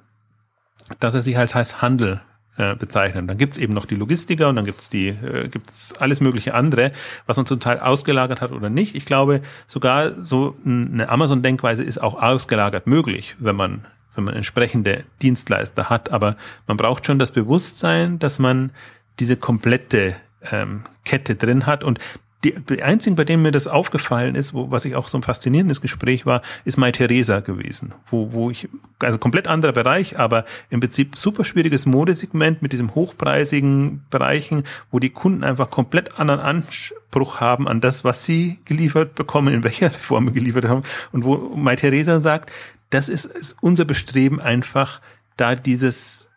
dass er sich als heißt Handel äh, bezeichnen. Dann gibt's eben noch die Logistiker und dann gibt's die, äh, gibt's alles mögliche andere, was man zum Teil ausgelagert hat oder nicht. Ich glaube, sogar so eine Amazon-Denkweise ist auch ausgelagert möglich, wenn man wenn man entsprechende Dienstleister hat. Aber man braucht schon das Bewusstsein, dass man diese komplette ähm, Kette drin hat. Und die, die einzigen, bei denen mir das aufgefallen ist, wo, was ich auch so ein faszinierendes Gespräch war, ist Mai Theresa gewesen, wo, wo ich, also komplett anderer Bereich, aber im Prinzip super schwieriges Modesegment mit diesem hochpreisigen Bereichen, wo die Kunden einfach komplett anderen Anspruch haben an das, was sie geliefert bekommen, in welcher Form geliefert haben. Und wo Mai Theresa sagt, das ist, ist unser Bestreben einfach, da dieses,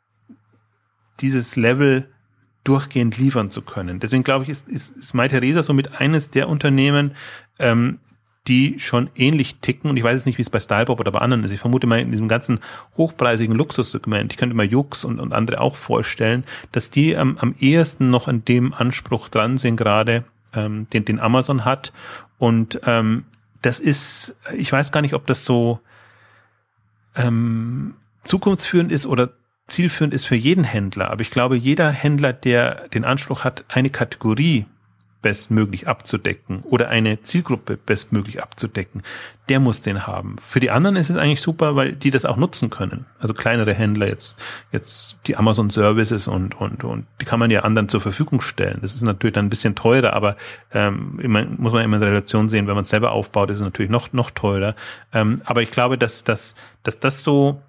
dieses Level durchgehend liefern zu können. Deswegen glaube ich, ist, ist, ist Mai Theresa somit eines der Unternehmen, ähm, die schon ähnlich ticken. Und ich weiß jetzt nicht, wie es bei Stylebop oder bei anderen ist. Ich vermute mal in diesem ganzen hochpreisigen Luxussegment, ich könnte mal Jux und, und andere auch vorstellen, dass die am, am ehesten noch an dem Anspruch dran sind, gerade ähm, den, den Amazon hat. Und ähm, das ist, ich weiß gar nicht, ob das so ähm, zukunftsführend ist oder zielführend ist für jeden Händler. Aber ich glaube, jeder Händler, der den Anspruch hat, eine Kategorie bestmöglich abzudecken oder eine Zielgruppe bestmöglich abzudecken, der muss den haben. Für die anderen ist es eigentlich super, weil die das auch nutzen können. Also kleinere Händler jetzt, jetzt die Amazon Services und, und, und die kann man ja anderen zur Verfügung stellen. Das ist natürlich dann ein bisschen teurer, aber ähm, immer, muss man immer in Relation sehen, wenn man es selber aufbaut, ist es natürlich noch, noch teurer. Ähm, aber ich glaube, dass, dass, dass das so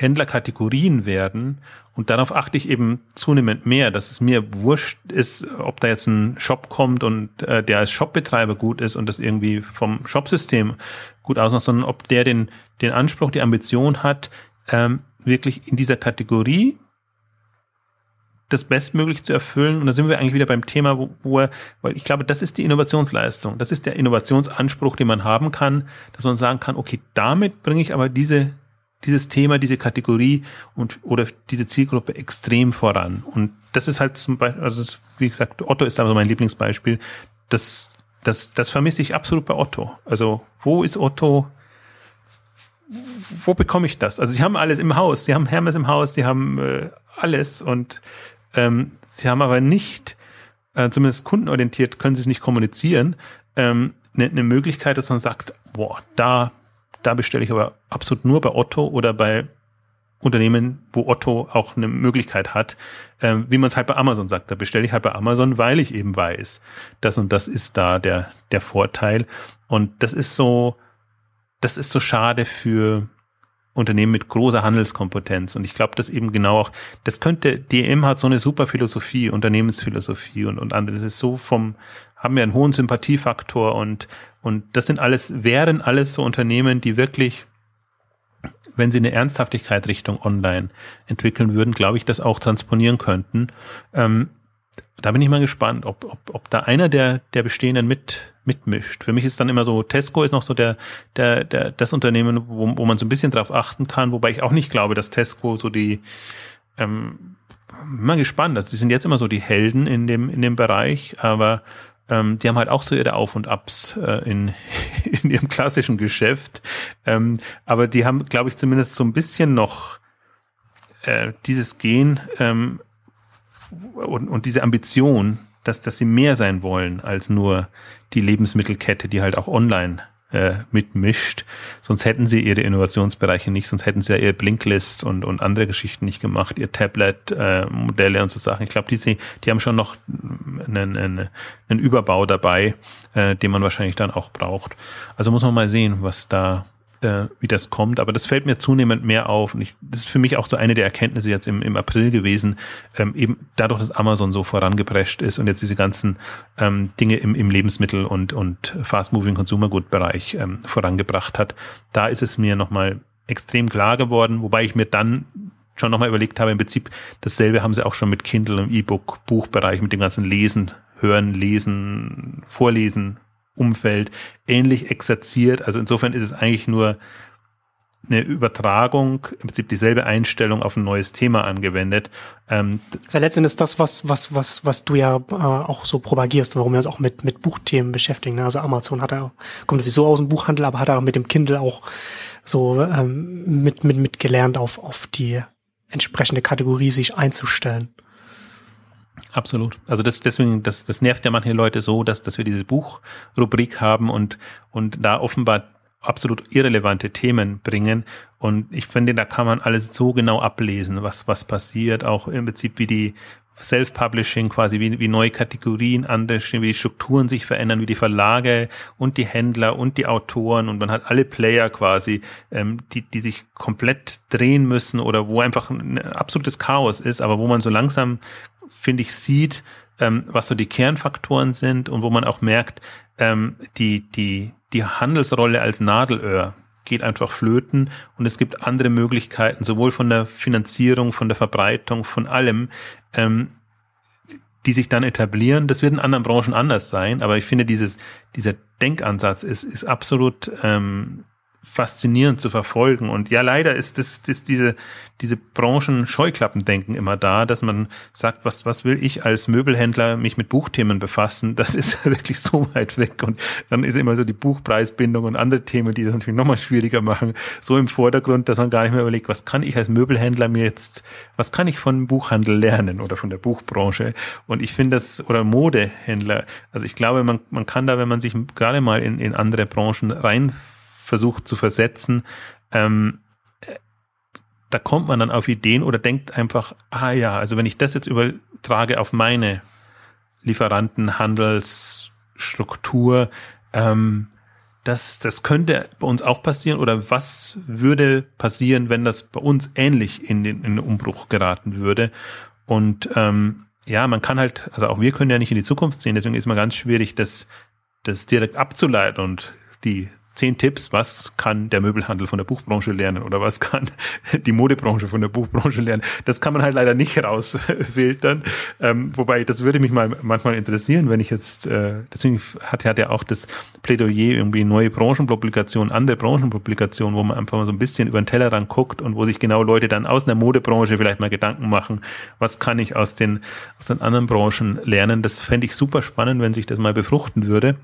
Händlerkategorien werden und darauf achte ich eben zunehmend mehr, dass es mir wurscht ist, ob da jetzt ein Shop kommt und äh, der als Shopbetreiber gut ist und das irgendwie vom Shopsystem gut ausmacht, sondern ob der den, den Anspruch, die Ambition hat, ähm, wirklich in dieser Kategorie das bestmöglich zu erfüllen. Und da sind wir eigentlich wieder beim Thema, wo, wo er, weil ich glaube, das ist die Innovationsleistung. Das ist der Innovationsanspruch, den man haben kann, dass man sagen kann, okay, damit bringe ich aber diese dieses Thema, diese Kategorie und oder diese Zielgruppe extrem voran. Und das ist halt zum Beispiel, also wie gesagt, Otto ist aber mein Lieblingsbeispiel. Das, das, das vermisse ich absolut bei Otto. Also wo ist Otto? Wo bekomme ich das? Also sie haben alles im Haus, sie haben Hermes im Haus, sie haben äh, alles und ähm, sie haben aber nicht, äh, zumindest kundenorientiert, können sie es nicht kommunizieren, ähm, eine, eine Möglichkeit, dass man sagt, boah, da da bestelle ich aber absolut nur bei Otto oder bei Unternehmen, wo Otto auch eine Möglichkeit hat, äh, wie man es halt bei Amazon sagt. Da bestelle ich halt bei Amazon, weil ich eben weiß, das und das ist da der, der Vorteil. Und das ist so, das ist so schade für Unternehmen mit großer Handelskompetenz. Und ich glaube, dass eben genau auch, das könnte, DM hat so eine super Philosophie, Unternehmensphilosophie und, und andere. Das ist so vom, haben wir einen hohen Sympathiefaktor und, und das sind alles, wären alles so Unternehmen, die wirklich, wenn sie eine Ernsthaftigkeit Richtung Online entwickeln würden, glaube ich, das auch transponieren könnten. Ähm, da bin ich mal gespannt, ob, ob, ob da einer der, der bestehenden mit, mitmischt. Für mich ist dann immer so, Tesco ist noch so der, der, der, das Unternehmen, wo, wo man so ein bisschen drauf achten kann, wobei ich auch nicht glaube, dass Tesco so die, ähm, mal gespannt. Also die sind jetzt immer so die Helden in dem, in dem Bereich, aber ähm, die haben halt auch so ihre Auf und Abs äh, in, in ihrem klassischen Geschäft. Ähm, aber die haben, glaube ich, zumindest so ein bisschen noch äh, dieses Gen ähm, und, und diese Ambition, dass, dass sie mehr sein wollen als nur die Lebensmittelkette, die halt auch online äh, mitmischt. Sonst hätten sie ihre Innovationsbereiche nicht, sonst hätten sie ja ihre Blinklists und, und andere Geschichten nicht gemacht, ihr Tablet-Modelle äh, und so Sachen. Ich glaube, die, die haben schon noch einen, einen, einen Überbau dabei, äh, den man wahrscheinlich dann auch braucht. Also muss man mal sehen, was da äh, wie das kommt. Aber das fällt mir zunehmend mehr auf. Und ich, das ist für mich auch so eine der Erkenntnisse jetzt im, im April gewesen, ähm, eben dadurch, dass Amazon so vorangeprescht ist und jetzt diese ganzen ähm, Dinge im, im Lebensmittel- und, und Fast-Moving Consumer Good-Bereich ähm, vorangebracht hat. Da ist es mir nochmal extrem klar geworden, wobei ich mir dann schon nochmal überlegt habe, im Prinzip dasselbe haben sie auch schon mit Kindle und E-Book, Buchbereich, mit dem ganzen Lesen, Hören, Lesen, Vorlesen, Umfeld ähnlich exerziert. Also insofern ist es eigentlich nur eine Übertragung, im Prinzip dieselbe Einstellung auf ein neues Thema angewendet. Ähm, letztendlich ist das, was, was, was, was du ja äh, auch so propagierst, warum wir uns auch mit, mit Buchthemen beschäftigen. Ne? Also Amazon hat er, kommt sowieso aus dem Buchhandel, aber hat er auch mit dem Kindle auch so ähm, mit, mit, mit gelernt, auf, auf die entsprechende Kategorie sich einzustellen. Absolut. Also das, deswegen, das, das nervt ja manche Leute so, dass, dass wir diese Buchrubrik haben und, und da offenbar absolut irrelevante Themen bringen. Und ich finde, da kann man alles so genau ablesen, was, was passiert, auch im Prinzip wie die Self-Publishing quasi, wie, wie neue Kategorien anders, wie die Strukturen sich verändern, wie die Verlage und die Händler und die Autoren und man hat alle Player quasi, ähm, die, die sich komplett drehen müssen oder wo einfach ein absolutes Chaos ist, aber wo man so langsam, finde ich, sieht, ähm, was so die Kernfaktoren sind und wo man auch merkt, ähm, die, die, die Handelsrolle als Nadelöhr geht einfach flöten und es gibt andere Möglichkeiten, sowohl von der Finanzierung, von der Verbreitung, von allem, ähm, die sich dann etablieren. Das wird in anderen Branchen anders sein, aber ich finde, dieses, dieser Denkansatz ist, ist absolut ähm, faszinierend zu verfolgen. Und ja, leider ist das, das diese, diese Branchen-Scheuklappendenken immer da, dass man sagt, was, was will ich als Möbelhändler mich mit Buchthemen befassen? Das ist wirklich so weit weg. Und dann ist immer so die Buchpreisbindung und andere Themen, die das natürlich nochmal schwieriger machen, so im Vordergrund, dass man gar nicht mehr überlegt, was kann ich als Möbelhändler mir jetzt, was kann ich von Buchhandel lernen oder von der Buchbranche? Und ich finde das, oder Modehändler, also ich glaube, man, man kann da, wenn man sich gerade mal in, in andere Branchen rein versucht zu versetzen, ähm, da kommt man dann auf Ideen oder denkt einfach, ah ja, also wenn ich das jetzt übertrage auf meine Lieferantenhandelsstruktur, ähm, das, das könnte bei uns auch passieren oder was würde passieren, wenn das bei uns ähnlich in den, in den Umbruch geraten würde? Und ähm, ja, man kann halt, also auch wir können ja nicht in die Zukunft sehen, deswegen ist mal ganz schwierig, das, das direkt abzuleiten und die zehn Tipps, was kann der Möbelhandel von der Buchbranche lernen oder was kann die Modebranche von der Buchbranche lernen. Das kann man halt leider nicht rausfiltern. Ähm, wobei, das würde mich mal manchmal interessieren, wenn ich jetzt, äh, deswegen hat, hat ja auch das Plädoyer irgendwie neue Branchenpublikationen, andere Branchenpublikationen, wo man einfach mal so ein bisschen über den Tellerrand guckt und wo sich genau Leute dann aus der Modebranche vielleicht mal Gedanken machen, was kann ich aus den, aus den anderen Branchen lernen. Das fände ich super spannend, wenn sich das mal befruchten würde.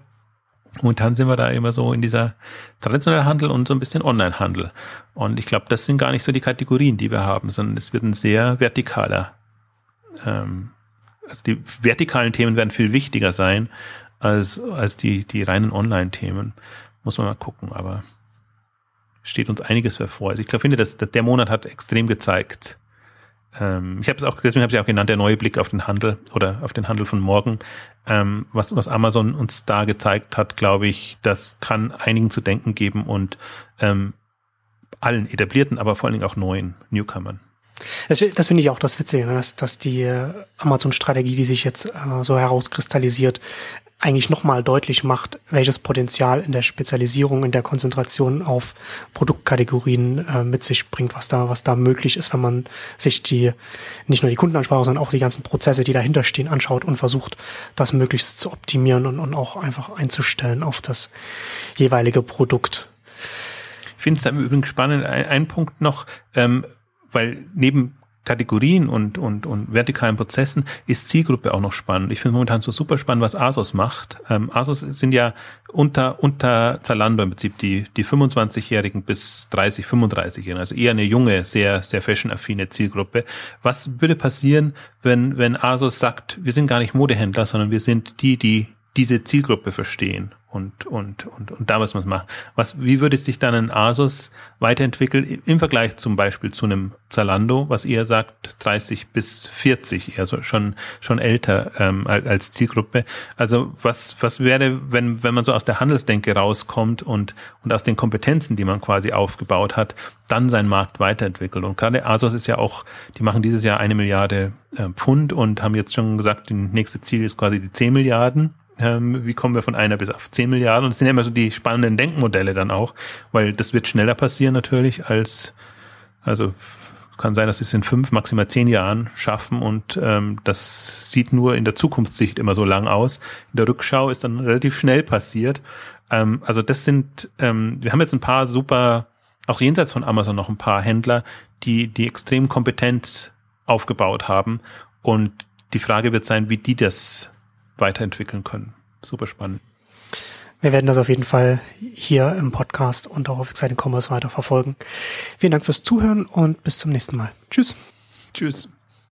Momentan sind wir da immer so in dieser traditionellen Handel und so ein bisschen Online-Handel. Und ich glaube, das sind gar nicht so die Kategorien, die wir haben, sondern es wird ein sehr vertikaler. Ähm, also die vertikalen Themen werden viel wichtiger sein als, als die, die reinen Online-Themen. Muss man mal gucken, aber steht uns einiges bevor. Also ich glaube, finde, dass, dass der Monat hat extrem gezeigt, ähm, ich habe es auch, deswegen habe ich auch genannt, der neue Blick auf den Handel oder auf den Handel von morgen. Ähm, was, was Amazon uns da gezeigt hat, glaube ich, das kann einigen zu denken geben und ähm, allen etablierten, aber vor allen Dingen auch neuen Newcomern. Das, das finde ich auch das Witzige, ne? dass, dass die äh, Amazon-Strategie, die sich jetzt äh, so herauskristallisiert, eigentlich nochmal deutlich macht, welches Potenzial in der Spezialisierung, in der Konzentration auf Produktkategorien äh, mit sich bringt, was da, was da möglich ist, wenn man sich die, nicht nur die Kundenansprache, sondern auch die ganzen Prozesse, die dahinter stehen, anschaut und versucht, das möglichst zu optimieren und, und auch einfach einzustellen auf das jeweilige Produkt. Ich finde es im Übrigen spannend, ein, ein Punkt noch, ähm, weil neben Kategorien und, und, und vertikalen Prozessen ist Zielgruppe auch noch spannend. Ich finde momentan so super spannend, was Asos macht. Ähm, Asos sind ja unter, unter Zalando im Prinzip die, die 25-Jährigen bis 30, 35-Jährigen, also eher eine junge, sehr, sehr fashion-affine Zielgruppe. Was würde passieren, wenn, wenn Asos sagt, wir sind gar nicht Modehändler, sondern wir sind die, die diese Zielgruppe verstehen und, und, und, und da was man macht. Was, wie würde sich dann ein Asus weiterentwickeln im Vergleich zum Beispiel zu einem Zalando, was eher sagt 30 bis 40, also schon, schon älter ähm, als Zielgruppe. Also was, was wäre, wenn, wenn man so aus der Handelsdenke rauskommt und, und aus den Kompetenzen, die man quasi aufgebaut hat, dann seinen Markt weiterentwickelt. Und gerade Asus ist ja auch, die machen dieses Jahr eine Milliarde äh, Pfund und haben jetzt schon gesagt, die nächste Ziel ist quasi die 10 Milliarden ähm, wie kommen wir von einer bis auf zehn Milliarden? Und das sind ja immer so die spannenden Denkmodelle dann auch, weil das wird schneller passieren natürlich als, also kann sein, dass sie es in fünf, maximal zehn Jahren schaffen und ähm, das sieht nur in der Zukunftssicht immer so lang aus. In der Rückschau ist dann relativ schnell passiert. Ähm, also das sind, ähm, wir haben jetzt ein paar super, auch jenseits von Amazon noch ein paar Händler, die, die extrem kompetent aufgebaut haben und die Frage wird sein, wie die das weiterentwickeln können. Super spannend. Wir werden das auf jeden Fall hier im Podcast und auch auf Exciting Commerce weiter verfolgen. Vielen Dank fürs Zuhören und bis zum nächsten Mal. Tschüss. Tschüss.